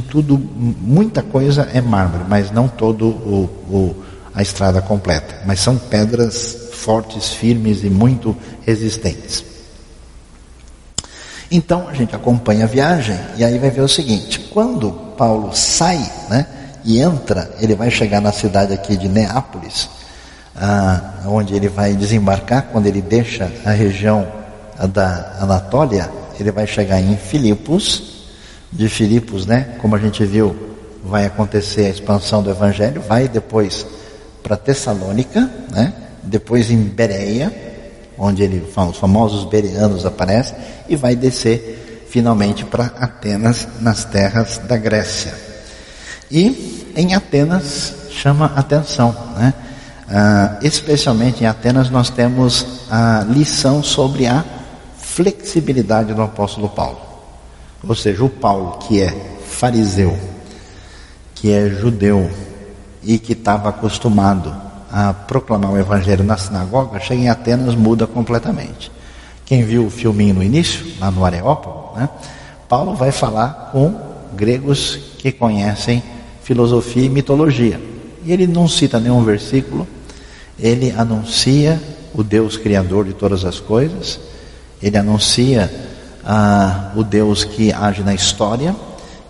tudo, muita coisa é mármore, mas não todo o, o a estrada completa. Mas são pedras fortes, firmes e muito resistentes. Então a gente acompanha a viagem e aí vai ver o seguinte: quando Paulo sai, né, e entra, ele vai chegar na cidade aqui de Neápolis, ah, onde ele vai desembarcar quando ele deixa a região da Anatólia, ele vai chegar em Filipos. De Filipos, né, como a gente viu, vai acontecer a expansão do Evangelho, vai depois para Tessalônica, né, depois em Bereia, onde ele, os famosos bereanos aparecem, e vai descer finalmente para Atenas, nas terras da Grécia. E em Atenas chama atenção, né? Ah, especialmente em Atenas nós temos a lição sobre a flexibilidade do apóstolo Paulo. Ou seja, o Paulo que é fariseu, que é judeu e que estava acostumado a proclamar o evangelho na sinagoga, chega em Atenas muda completamente. Quem viu o filminho no início, lá no Areópago, né? Paulo vai falar com gregos que conhecem filosofia e mitologia. E ele não cita nenhum versículo, ele anuncia o Deus criador de todas as coisas, ele anuncia ah, o Deus que age na história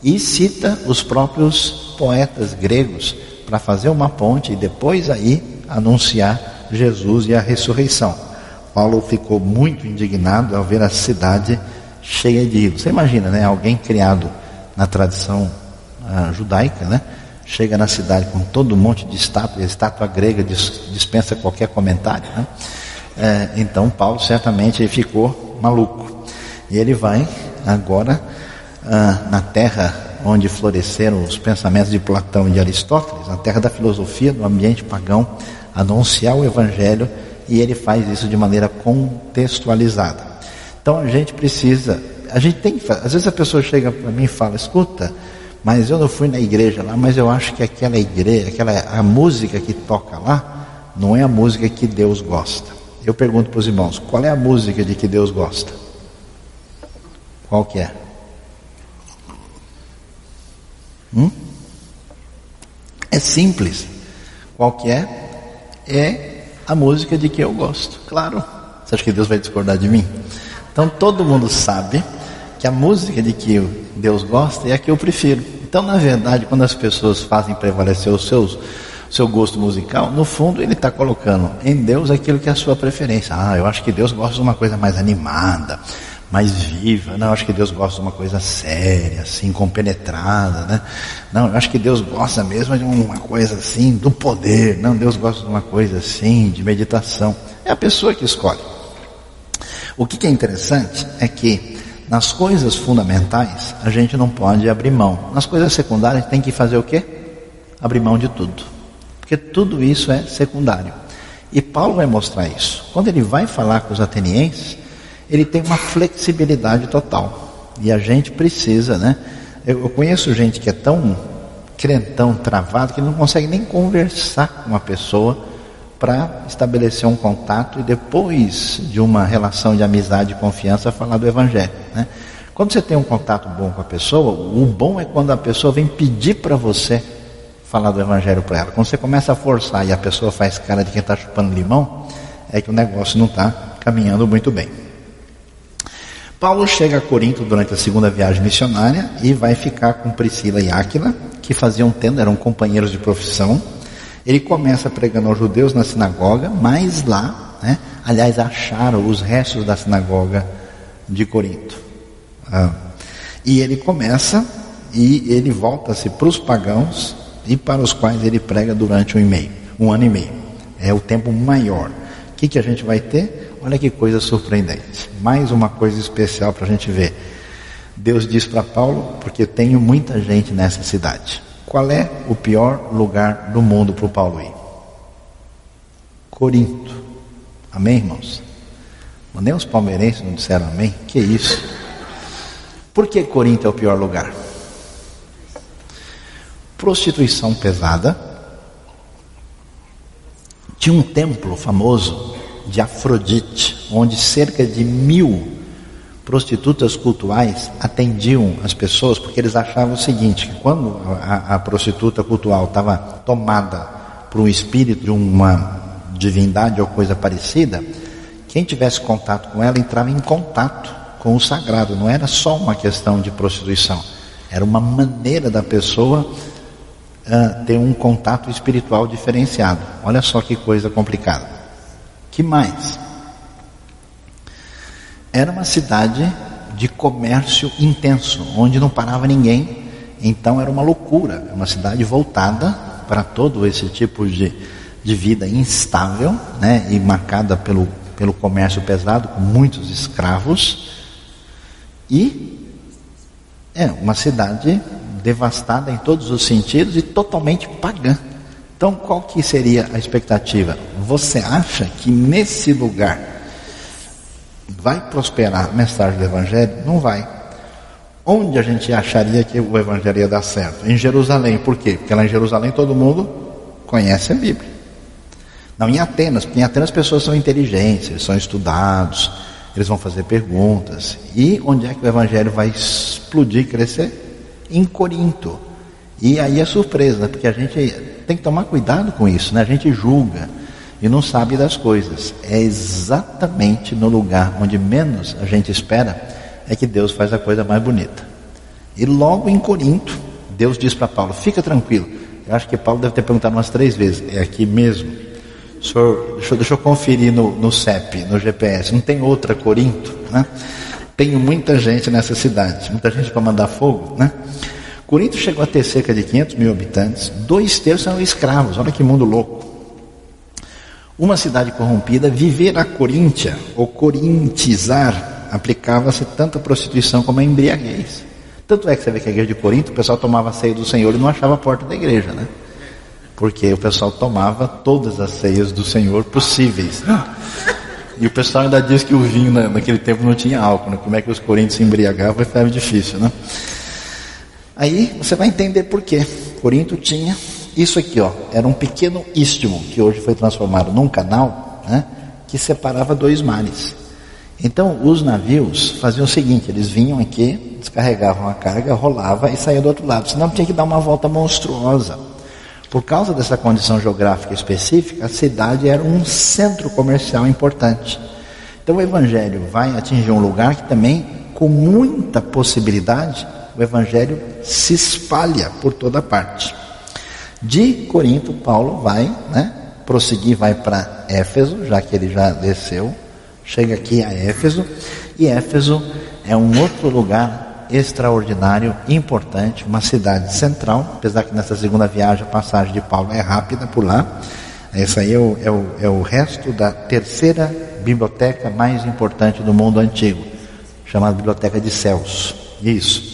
e cita os próprios poetas gregos para fazer uma ponte e depois aí anunciar Jesus e a ressurreição. Paulo ficou muito indignado ao ver a cidade cheia de ídolos. Você imagina, né? Alguém criado na tradição ah, judaica, né? Chega na cidade com todo um monte de estátua, estátua grega dispensa qualquer comentário, né? É, então Paulo certamente ficou maluco. E ele vai agora ah, na terra onde floresceram os pensamentos de Platão e de Aristóteles, na terra da filosofia, no ambiente pagão, anunciar o Evangelho e ele faz isso de maneira contextualizada. Então a gente precisa, a gente tem às vezes a pessoa chega para mim e fala, escuta, mas eu não fui na igreja lá, mas eu acho que aquela igreja, aquela a música que toca lá, não é a música que Deus gosta. Eu pergunto para os irmãos, qual é a música de que Deus gosta? Qual que é? Hum? É simples. Qual que é? É a música de que eu gosto. Claro. Você acha que Deus vai discordar de mim? Então todo mundo sabe que a música de que Deus gosta é a que eu prefiro. Então, na verdade, quando as pessoas fazem prevalecer seus seu gosto musical, no fundo ele está colocando em Deus aquilo que é a sua preferência. Ah, eu acho que Deus gosta de uma coisa mais animada, mais viva. Não, eu acho que Deus gosta de uma coisa séria, assim, compenetrada, né? Não, eu acho que Deus gosta mesmo de uma coisa assim, do poder. Não, Deus gosta de uma coisa assim, de meditação. É a pessoa que escolhe. O que, que é interessante é que nas coisas fundamentais a gente não pode abrir mão. Nas coisas secundárias tem que fazer o quê? Abrir mão de tudo. Porque tudo isso é secundário. E Paulo vai mostrar isso. Quando ele vai falar com os atenienses, ele tem uma flexibilidade total. E a gente precisa, né? Eu, eu conheço gente que é tão crentão, travado, que não consegue nem conversar com uma pessoa para estabelecer um contato e depois de uma relação de amizade e confiança falar do Evangelho. Né? Quando você tem um contato bom com a pessoa, o bom é quando a pessoa vem pedir para você falar do Evangelho para ela. Quando você começa a forçar e a pessoa faz cara de quem está chupando limão, é que o negócio não está caminhando muito bem. Paulo chega a Corinto durante a segunda viagem missionária e vai ficar com Priscila e Áquila, que faziam tenda, eram companheiros de profissão. Ele começa pregando aos judeus na sinagoga, mas lá, né, aliás, acharam os restos da sinagoga de Corinto. Ah, e ele começa e ele volta-se para os pagãos e para os quais ele prega durante um, e meio, um ano e meio. É o tempo maior. O que, que a gente vai ter? Olha que coisa surpreendente. Mais uma coisa especial para a gente ver. Deus diz para Paulo, porque tenho muita gente nessa cidade. Qual é o pior lugar do mundo para o Paulo ir? Corinto. Amém, irmãos? Nem os palmeirenses não disseram amém? Que isso? Por que Corinto é o pior lugar? Prostituição pesada. Tinha um templo famoso de Afrodite, onde cerca de mil prostitutas cultuais atendiam as pessoas, porque eles achavam o seguinte: quando a, a prostituta cultual estava tomada por um espírito de uma divindade ou coisa parecida, quem tivesse contato com ela entrava em contato com o sagrado, não era só uma questão de prostituição, era uma maneira da pessoa uh, ter um contato espiritual diferenciado. Olha só que coisa complicada. Que mais? Era uma cidade de comércio intenso, onde não parava ninguém, então era uma loucura, uma cidade voltada para todo esse tipo de, de vida instável, né, e marcada pelo, pelo comércio pesado, com muitos escravos, e é uma cidade devastada em todos os sentidos e totalmente pagã. Então, qual que seria a expectativa? Você acha que nesse lugar vai prosperar a mensagem do Evangelho? Não vai. Onde a gente acharia que o Evangelho ia dar certo? Em Jerusalém. Por quê? Porque lá em Jerusalém todo mundo conhece a Bíblia. Não em Atenas, porque em Atenas as pessoas são inteligentes, eles são estudados, eles vão fazer perguntas. E onde é que o Evangelho vai explodir, crescer? em Corinto. E aí é surpresa, né? porque a gente tem que tomar cuidado com isso, né? A gente julga e não sabe das coisas. É exatamente no lugar onde menos a gente espera é que Deus faz a coisa mais bonita. E logo em Corinto, Deus diz para Paulo: fica tranquilo. Eu acho que Paulo deve ter perguntado umas três vezes: é aqui mesmo? Senhor, deixa, deixa eu conferir no, no CEP, no GPS. Não tem outra Corinto, né? Tenho muita gente nessa cidade, muita gente para mandar fogo, né? Corinto chegou a ter cerca de 500 mil habitantes, dois terços eram escravos, olha que mundo louco. Uma cidade corrompida, viver a Coríntia, ou corintizar, aplicava-se tanto a prostituição como a embriaguez. Tanto é que você vê que a igreja de Corinto, o pessoal tomava a ceia do Senhor e não achava a porta da igreja, né? Porque o pessoal tomava todas as ceias do Senhor possíveis. E o pessoal ainda diz que o vinho naquele tempo não tinha álcool, né? Como é que os coríntios se embriagavam, ficava difícil, né? Aí você vai entender por quê. Corinto tinha isso aqui, ó, era um pequeno istmo que hoje foi transformado num canal, né? Que separava dois mares. Então os navios faziam o seguinte: eles vinham aqui, descarregavam a carga, rolava e saía do outro lado. Senão tinha que dar uma volta monstruosa. Por causa dessa condição geográfica específica, a cidade era um centro comercial importante. Então o evangelho vai atingir um lugar que também, com muita possibilidade, o evangelho se espalha por toda parte. De Corinto, Paulo vai, né, prosseguir, vai para Éfeso, já que ele já desceu, chega aqui a Éfeso, e Éfeso é um outro lugar extraordinário, importante, uma cidade central, apesar que nessa segunda viagem a passagem de Paulo é rápida por lá. Essa aí é o, é o, é o resto da terceira biblioteca mais importante do mundo antigo, chamada Biblioteca de Celso. Isso.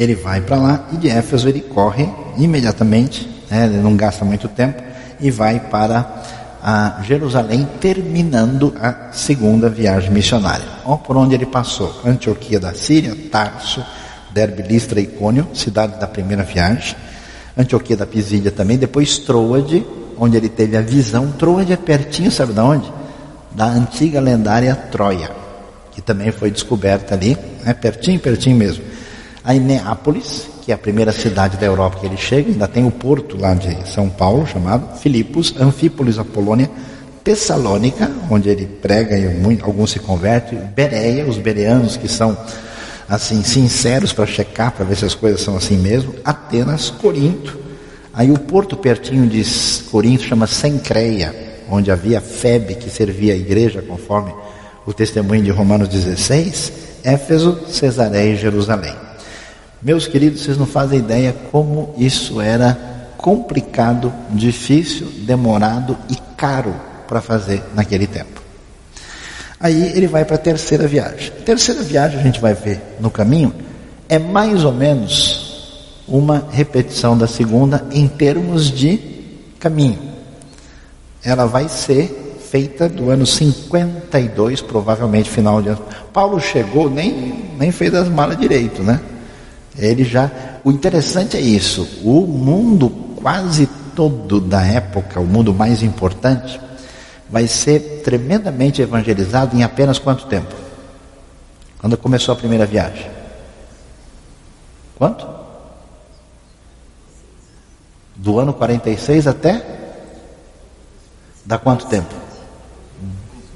Ele vai para lá e de Éfeso ele corre imediatamente, né, ele não gasta muito tempo, e vai para a Jerusalém, terminando a segunda viagem missionária. Olha por onde ele passou: Antioquia da Síria, Tarso, Derbe, Listra e Icônio, cidade da primeira viagem. Antioquia da Pisídia também, depois Troade, onde ele teve a visão. Troade é pertinho, sabe de onde? Da antiga lendária Troia, que também foi descoberta ali, é pertinho, pertinho mesmo. Aí Neápolis, que é a primeira cidade da Europa que ele chega, ainda tem o porto lá de São Paulo, chamado Filipos, Anfípolis, a Polônia, Tessalônica, onde ele prega e alguns se convertem, Bereia, os bereanos que são assim sinceros para checar, para ver se as coisas são assim mesmo, Atenas, Corinto, aí o porto pertinho de Corinto chama Sencreia, onde havia Febe que servia a igreja conforme o testemunho de Romanos 16, Éfeso, Cesareia e Jerusalém. Meus queridos, vocês não fazem ideia como isso era complicado, difícil, demorado e caro para fazer naquele tempo. Aí ele vai para a terceira viagem. A terceira viagem a gente vai ver no caminho é mais ou menos uma repetição da segunda em termos de caminho. Ela vai ser feita do ano 52, provavelmente final de ano. Paulo chegou, nem, nem fez as malas direito, né? Ele já. O interessante é isso. O mundo quase todo da época, o mundo mais importante, vai ser tremendamente evangelizado em apenas quanto tempo? Quando começou a primeira viagem? Quanto? Do ano 46 até. Dá quanto tempo?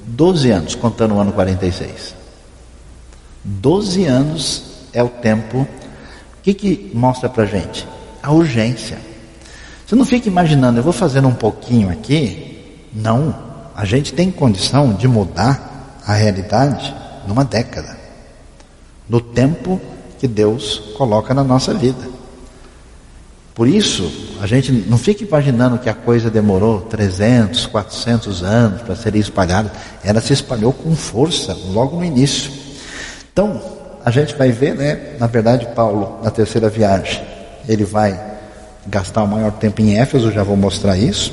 12 anos, contando o ano 46. 12 anos é o tempo. O que, que mostra para gente? A urgência. Você não fica imaginando, eu vou fazendo um pouquinho aqui. Não. A gente tem condição de mudar a realidade numa década. No tempo que Deus coloca na nossa vida. Por isso, a gente não fica imaginando que a coisa demorou 300, 400 anos para ser espalhada. Ela se espalhou com força logo no início. Então, a gente vai ver, né? Na verdade, Paulo, na terceira viagem, ele vai gastar o maior tempo em Éfeso, já vou mostrar isso.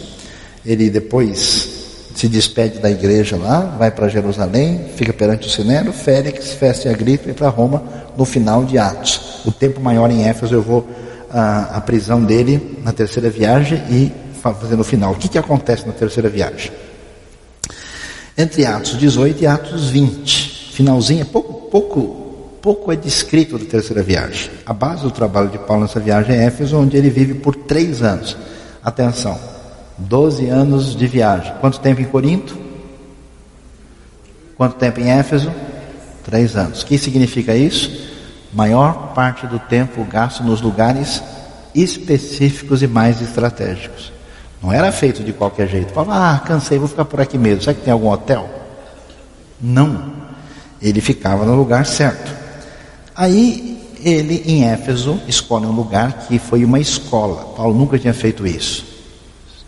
Ele depois se despede da igreja lá, vai para Jerusalém, fica perante o Sinério, Félix, Festa e Agripa e para Roma no final de Atos. O tempo maior em Éfeso eu vou a, a prisão dele na terceira viagem e fazendo o final. O que, que acontece na terceira viagem? Entre Atos 18 e Atos 20, finalzinho, pouco, pouco, pouco é descrito da terceira viagem. A base do trabalho de Paulo nessa viagem é Éfeso, onde ele vive por três anos. Atenção, 12 anos de viagem. Quanto tempo em Corinto? Quanto tempo em Éfeso? Três anos. O que significa isso? maior parte do tempo gasto nos lugares específicos e mais estratégicos. Não era feito de qualquer jeito. Falava, ah, cansei, vou ficar por aqui mesmo. Será que tem algum hotel? Não. Ele ficava no lugar certo. Aí ele, em Éfeso, escolhe um lugar que foi uma escola. Paulo nunca tinha feito isso.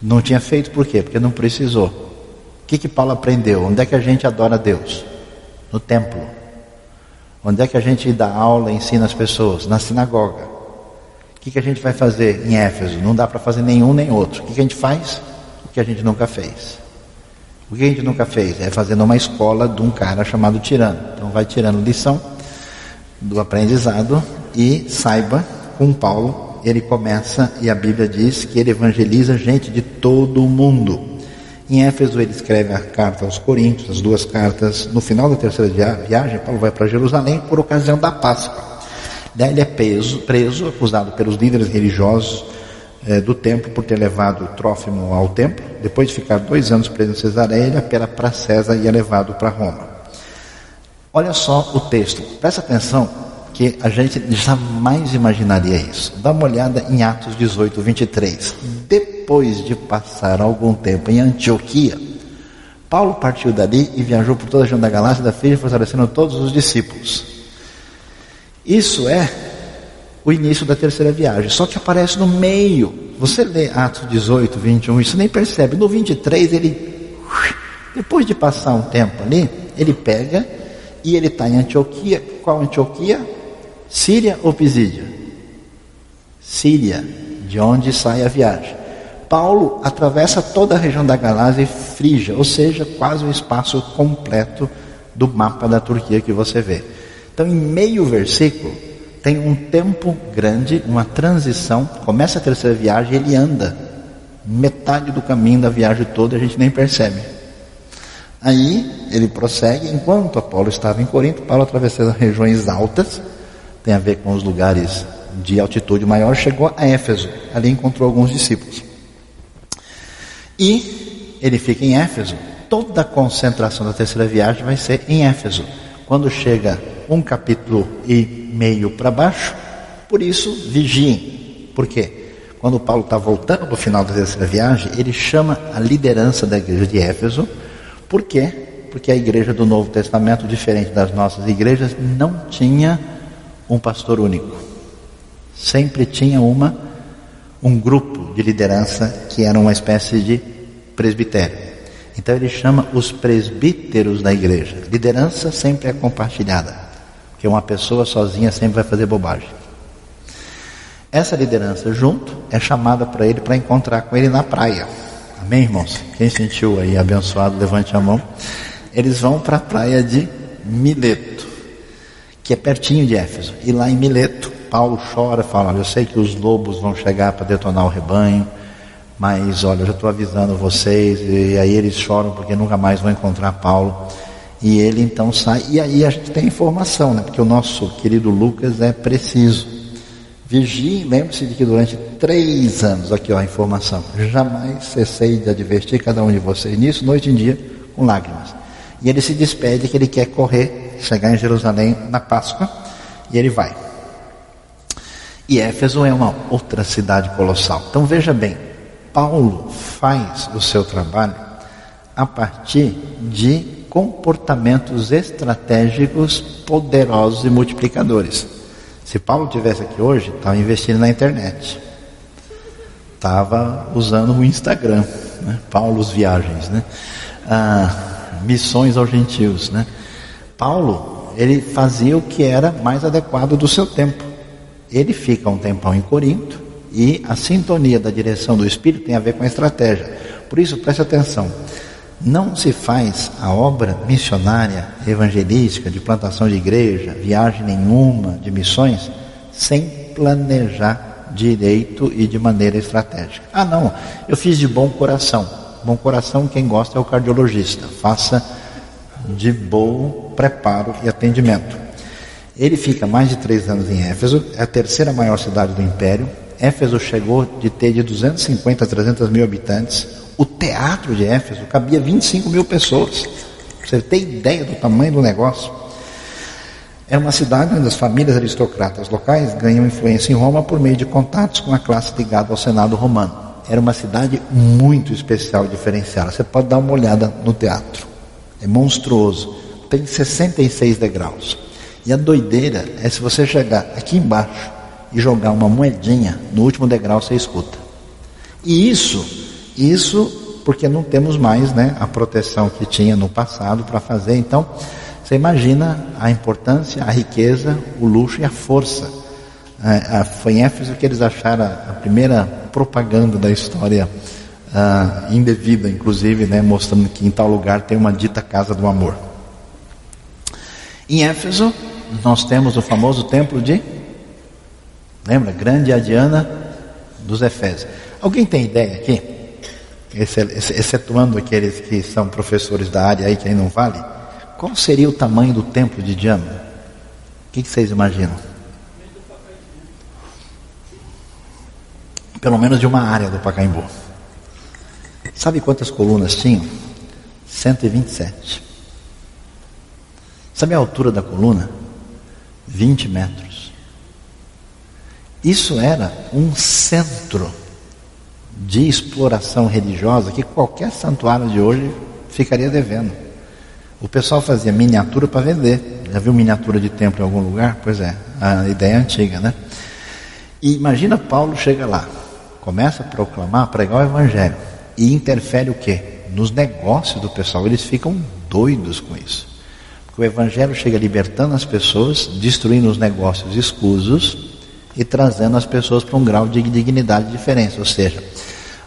Não tinha feito por quê? Porque não precisou. O que, que Paulo aprendeu? Onde é que a gente adora Deus? No templo. Onde é que a gente dá aula e ensina as pessoas? Na sinagoga. O que, que a gente vai fazer em Éfeso? Não dá para fazer nenhum nem outro. O que, que a gente faz? O que a gente nunca fez. O que a gente nunca fez? É fazer numa escola de um cara chamado tirano. Então vai tirando lição do aprendizado e saiba, com Paulo, ele começa e a Bíblia diz que ele evangeliza gente de todo o mundo. Em Éfeso ele escreve a carta aos Coríntios, as duas cartas. No final da terceira viagem, Paulo vai para Jerusalém por ocasião da Páscoa. Daí ele é preso, preso acusado pelos líderes religiosos eh, do templo por ter levado Trófimo ao templo. Depois de ficar dois anos preso em Cesareia, ele apela para César e é levado para Roma. Olha só o texto, presta atenção que a gente jamais imaginaria isso. Dá uma olhada em Atos 18, 23. Depois de passar algum tempo em Antioquia, Paulo partiu dali e viajou por toda a região da Galácia da Filha, fortalecendo todos os discípulos. Isso é o início da terceira viagem, só que aparece no meio. Você lê Atos 18, 21, isso nem percebe. No 23, ele, depois de passar um tempo ali, ele pega e ele está em Antioquia. Qual Antioquia? Síria ou Pisídia? Síria, de onde sai a viagem. Paulo atravessa toda a região da Galásia e Frígia, ou seja, quase o espaço completo do mapa da Turquia que você vê. Então, em meio versículo, tem um tempo grande, uma transição. Começa a terceira viagem, ele anda metade do caminho da viagem toda, a gente nem percebe. Aí ele prossegue, enquanto Apolo estava em Corinto, Paulo atravessando regiões altas, tem a ver com os lugares de altitude maior, chegou a Éfeso. Ali encontrou alguns discípulos. E ele fica em Éfeso. Toda a concentração da terceira viagem vai ser em Éfeso. Quando chega um capítulo e meio para baixo, por isso vigiem. Por quê? Quando Paulo está voltando no final da terceira viagem, ele chama a liderança da igreja de Éfeso. Por quê? Porque a igreja do Novo Testamento, diferente das nossas igrejas, não tinha um pastor único. Sempre tinha uma um grupo de liderança que era uma espécie de presbitério. Então ele chama os presbíteros da igreja. Liderança sempre é compartilhada, porque uma pessoa sozinha sempre vai fazer bobagem. Essa liderança junto é chamada para ele para encontrar com ele na praia. Amém, irmãos? Quem sentiu aí abençoado, levante a mão. Eles vão para a praia de Mileto que é pertinho de Éfeso. E lá em Mileto, Paulo chora, fala: Eu sei que os lobos vão chegar para detonar o rebanho, mas olha, eu já estou avisando vocês. E aí eles choram porque nunca mais vão encontrar Paulo. E ele então sai, e aí a gente tem informação, né? Porque o nosso querido Lucas é preciso. Vigie, lembre-se de que durante três anos, aqui ó, a informação, jamais cessei de advertir cada um de vocês nisso, noite e dia, com lágrimas. E ele se despede que ele quer correr, chegar em Jerusalém na Páscoa, e ele vai. E Éfeso é uma outra cidade colossal. Então veja bem, Paulo faz o seu trabalho a partir de comportamentos estratégicos poderosos e multiplicadores. Se Paulo tivesse aqui hoje, estava investindo na internet, estava usando o Instagram, né? Paulo's Viagens, né? Ah, missões aos gentios, né? Paulo, ele fazia o que era mais adequado do seu tempo. Ele fica um tempão em Corinto e a sintonia da direção do Espírito tem a ver com a estratégia. Por isso, preste atenção. Não se faz a obra missionária, evangelística, de plantação de igreja, viagem nenhuma, de missões, sem planejar direito e de maneira estratégica. Ah, não, eu fiz de bom coração. Bom coração, quem gosta é o cardiologista. Faça de bom preparo e atendimento. Ele fica mais de três anos em Éfeso, é a terceira maior cidade do império. Éfeso chegou de ter de 250 a 300 mil habitantes. O teatro de Éfeso cabia 25 mil pessoas. Você tem ideia do tamanho do negócio? Era uma cidade onde as famílias aristocratas locais ganham influência em Roma por meio de contatos com a classe ligada ao Senado romano. Era uma cidade muito especial, diferenciada. Você pode dar uma olhada no teatro. É monstruoso. Tem 66 degraus. E a doideira é se você chegar aqui embaixo e jogar uma moedinha no último degrau, você escuta. E isso isso porque não temos mais né, a proteção que tinha no passado para fazer. Então, você imagina a importância, a riqueza, o luxo e a força. É, foi em Éfeso que eles acharam a primeira propaganda da história uh, indevida, inclusive, né, mostrando que em tal lugar tem uma dita casa do amor. Em Éfeso, nós temos o famoso templo de. Lembra? Grande Adiana dos Efésios. Alguém tem ideia aqui? Excetuando aqueles que são professores da área aí que aí não vale, qual seria o tamanho do templo de Diana? O que, vocês imaginam? Pelo menos de uma área do Pacaembu. Sabe quantas colunas tinham? 127. Sabe a altura da coluna? 20 metros. Isso era um centro de exploração religiosa que qualquer santuário de hoje ficaria devendo. O pessoal fazia miniatura para vender. Já viu miniatura de templo em algum lugar? Pois é, a ideia é antiga, né? E imagina Paulo chega lá, começa a proclamar, a pregar o evangelho e interfere o quê? Nos negócios do pessoal. Eles ficam doidos com isso. Porque o evangelho chega libertando as pessoas, destruindo os negócios escusos e trazendo as pessoas para um grau de dignidade diferente. Ou seja,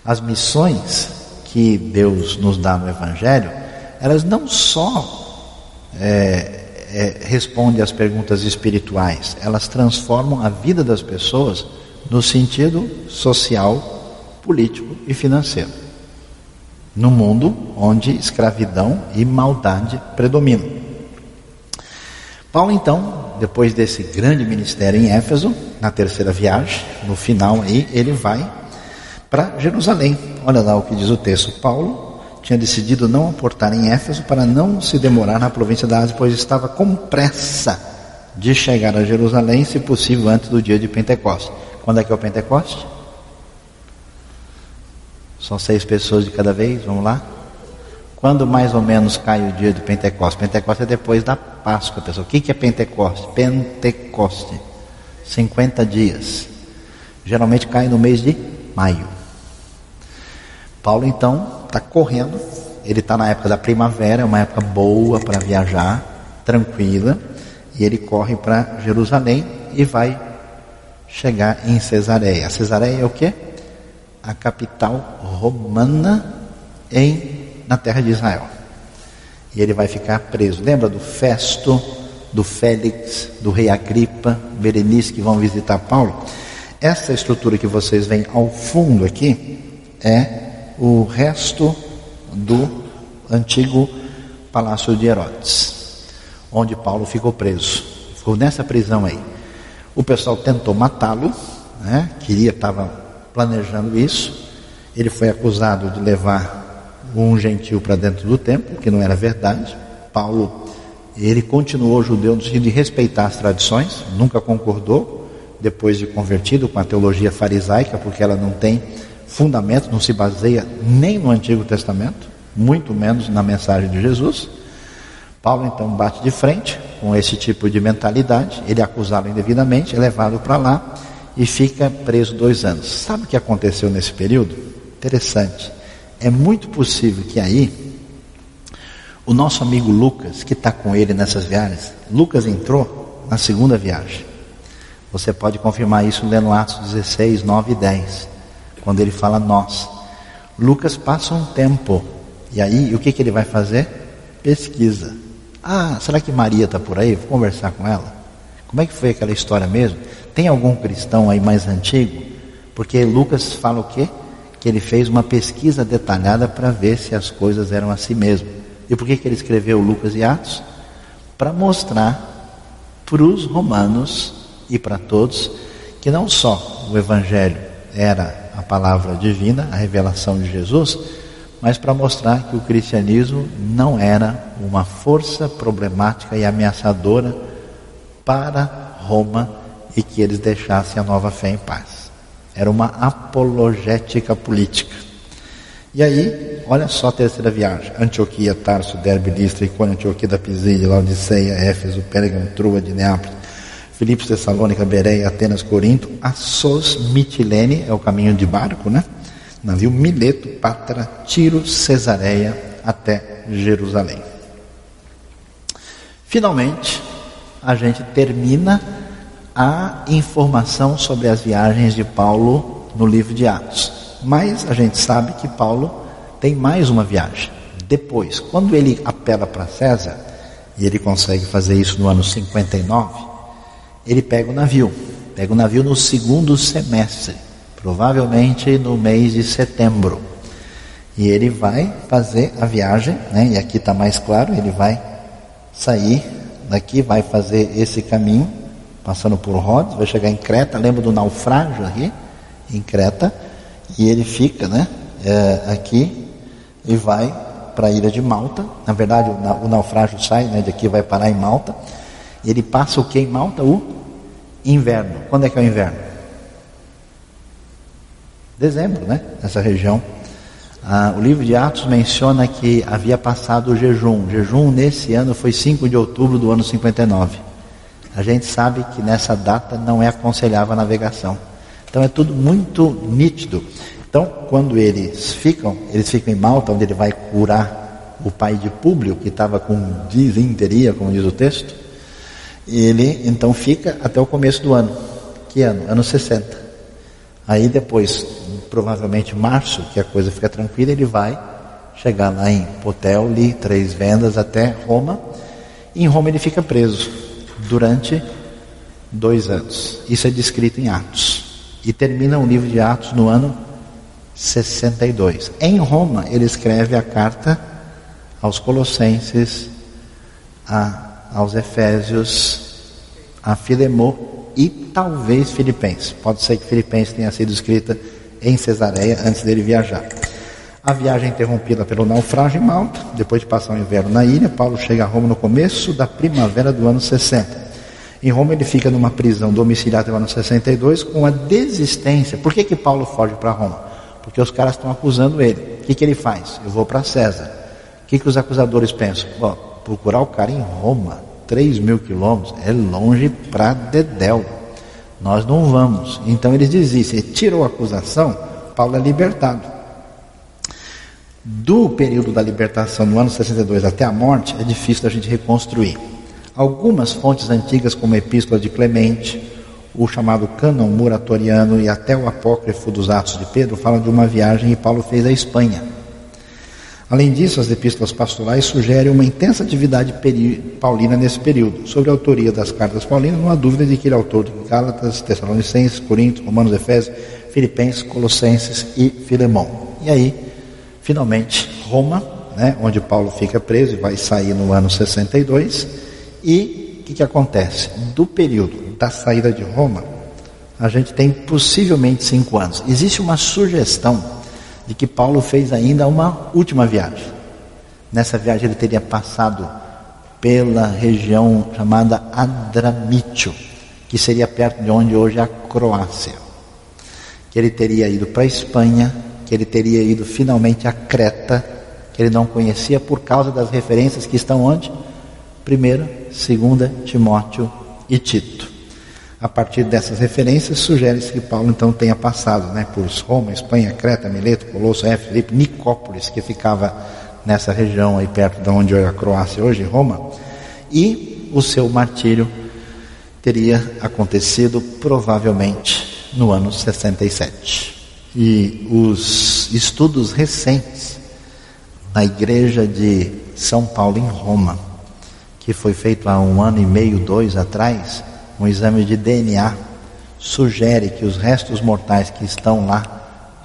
as missões que Deus nos dá no Evangelho, elas não só é, é, respondem às perguntas espirituais, elas transformam a vida das pessoas no sentido social, político e financeiro. No mundo onde escravidão e maldade predominam. Paulo, então, depois desse grande ministério em Éfeso, na terceira viagem, no final aí, ele vai para Jerusalém. Olha lá o que diz o texto. Paulo tinha decidido não aportar em Éfeso para não se demorar na província da Ásia, pois estava com pressa de chegar a Jerusalém, se possível, antes do dia de Pentecostes. Quando é que é o Pentecostes? São seis pessoas de cada vez, vamos lá? Quando mais ou menos cai o dia do Pentecostes? Pentecostes é depois da Páscoa, pessoal. O que é Pentecoste? Pentecoste. 50 dias. Geralmente cai no mês de maio. Paulo então está correndo. Ele está na época da primavera, é uma época boa para viajar, tranquila. E ele corre para Jerusalém e vai chegar em Cesareia. Cesareia é o que? A capital romana em na terra de Israel. E ele vai ficar preso. Lembra do Festo, do Félix, do rei Agripa, Berenice que vão visitar Paulo? Essa estrutura que vocês veem ao fundo aqui é o resto do antigo palácio de Herodes, onde Paulo ficou preso. Ficou nessa prisão aí. O pessoal tentou matá-lo, né? queria, estava planejando isso. Ele foi acusado de levar um gentil para dentro do templo, que não era verdade. Paulo, ele continuou judeu no sentido de respeitar as tradições, nunca concordou, depois de convertido com a teologia farisaica, porque ela não tem fundamento, não se baseia nem no Antigo Testamento, muito menos na mensagem de Jesus. Paulo então bate de frente com esse tipo de mentalidade, ele é acusado indevidamente, é levado para lá e fica preso dois anos. Sabe o que aconteceu nesse período? Interessante. É muito possível que aí o nosso amigo Lucas, que está com ele nessas viagens, Lucas entrou na segunda viagem. Você pode confirmar isso lendo Atos 16, 9 e 10, quando ele fala nós. Lucas passa um tempo, e aí o que, que ele vai fazer? Pesquisa. Ah, será que Maria está por aí? Vou conversar com ela. Como é que foi aquela história mesmo? Tem algum cristão aí mais antigo? Porque Lucas fala o quê? Que ele fez uma pesquisa detalhada para ver se as coisas eram assim mesmo. E por que, que ele escreveu Lucas e Atos? Para mostrar para os romanos e para todos que não só o Evangelho era a palavra divina, a revelação de Jesus, mas para mostrar que o cristianismo não era uma força problemática e ameaçadora para Roma e que eles deixassem a nova fé em paz. Era uma apologética política. E aí, olha só a terceira viagem: Antioquia, Tarso, Derbe, Listra, Icônia, Antioquia da Pisídia, Laodiceia, Éfeso, Pérgamo, Trua de Neápolis, Filipos, Tessalônica, Bereia, Atenas, Corinto, Assos, Mitilene, é o caminho de barco, né? Navio Mileto, Patra, Tiro, Cesareia, até Jerusalém. Finalmente, a gente termina a informação sobre as viagens de Paulo no livro de Atos. Mas a gente sabe que Paulo tem mais uma viagem. Depois, quando ele apela para César, e ele consegue fazer isso no ano 59, ele pega o navio. Pega o navio no segundo semestre, provavelmente no mês de setembro. E ele vai fazer a viagem, né? e aqui está mais claro, ele vai sair daqui, vai fazer esse caminho passando por Rhodes, vai chegar em Creta, lembra do naufrágio aqui, em Creta, e ele fica, né, é, aqui e vai para a ilha de Malta. Na verdade, o, o naufrágio sai, né, de aqui vai parar em Malta. Ele passa o que em Malta? O inverno. Quando é que é o inverno? Dezembro, né? Nessa região. Ah, o livro de Atos menciona que havia passado o jejum. O jejum nesse ano foi 5 de outubro do ano 59. A gente sabe que nessa data não é aconselhável a navegação. Então é tudo muito nítido. Então, quando eles ficam, eles ficam em Malta, onde ele vai curar o pai de Públio, que estava com disenteria, como diz o texto, ele então fica até o começo do ano. Que ano? Ano 60. Aí depois, provavelmente março, que a coisa fica tranquila, ele vai chegar lá em Potelli, Três Vendas, até Roma. E em Roma ele fica preso durante dois anos. Isso é descrito em Atos. E termina o livro de Atos no ano 62. Em Roma, ele escreve a carta aos Colossenses, a, aos Efésios, a Filemô e talvez Filipenses. Pode ser que Filipenses tenha sido escrita em Cesareia antes dele viajar. A viagem é interrompida pelo naufrágio em Malta, depois de passar o inverno na ilha, Paulo chega a Roma no começo da primavera do ano 60. Em Roma ele fica numa prisão domiciliar até o ano 62 com a desistência. Por que, que Paulo foge para Roma? Porque os caras estão acusando ele. O que, que ele faz? Eu vou para César. O que, que os acusadores pensam? Bom, procurar o cara em Roma, 3 mil quilômetros, é longe para Dedéu. Nós não vamos. Então eles desistem. Tirou a acusação, Paulo é libertado do período da libertação no ano 62 até a morte é difícil a gente reconstruir. Algumas fontes antigas, como a Epístola de Clemente, o chamado Cânon Muratoriano e até o Apócrifo dos Atos de Pedro, falam de uma viagem que Paulo fez à Espanha. Além disso, as epístolas pastorais sugerem uma intensa atividade paulina nesse período. Sobre a autoria das cartas paulinas, não há dúvida de que ele é autor de Gálatas, Tessalonicenses, Coríntios, Romanos, Efésios, Filipenses, Colossenses e Filemão. E aí, Finalmente, Roma, né, onde Paulo fica preso e vai sair no ano 62. E o que, que acontece? Do período da saída de Roma a gente tem possivelmente cinco anos. Existe uma sugestão de que Paulo fez ainda uma última viagem. Nessa viagem ele teria passado pela região chamada Adramítio, que seria perto de onde hoje é a Croácia. Que ele teria ido para a Espanha, que ele teria ido finalmente a Creta, que ele não conhecia por causa das referências que estão onde? Primeira, segunda, Timóteo e Tito. A partir dessas referências, sugere-se que Paulo então tenha passado né, por Roma, Espanha, Creta, Mileto, Colosso, Éfeso, Filipe, Nicópolis, que ficava nessa região aí perto de onde é a Croácia hoje, Roma, e o seu martírio teria acontecido provavelmente no ano 67. E os estudos recentes na igreja de São Paulo em Roma, que foi feito há um ano e meio, dois atrás, um exame de DNA sugere que os restos mortais que estão lá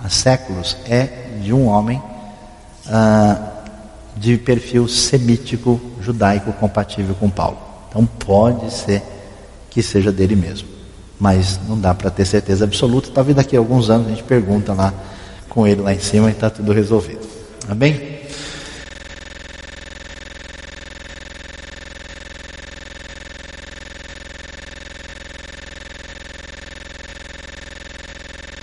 há séculos é de um homem ah, de perfil semítico judaico compatível com Paulo. Então pode ser que seja dele mesmo, mas não dá para ter certeza absoluta. Talvez daqui a alguns anos a gente pergunta lá com ele lá em cima e está tudo resolvido. Tá bem?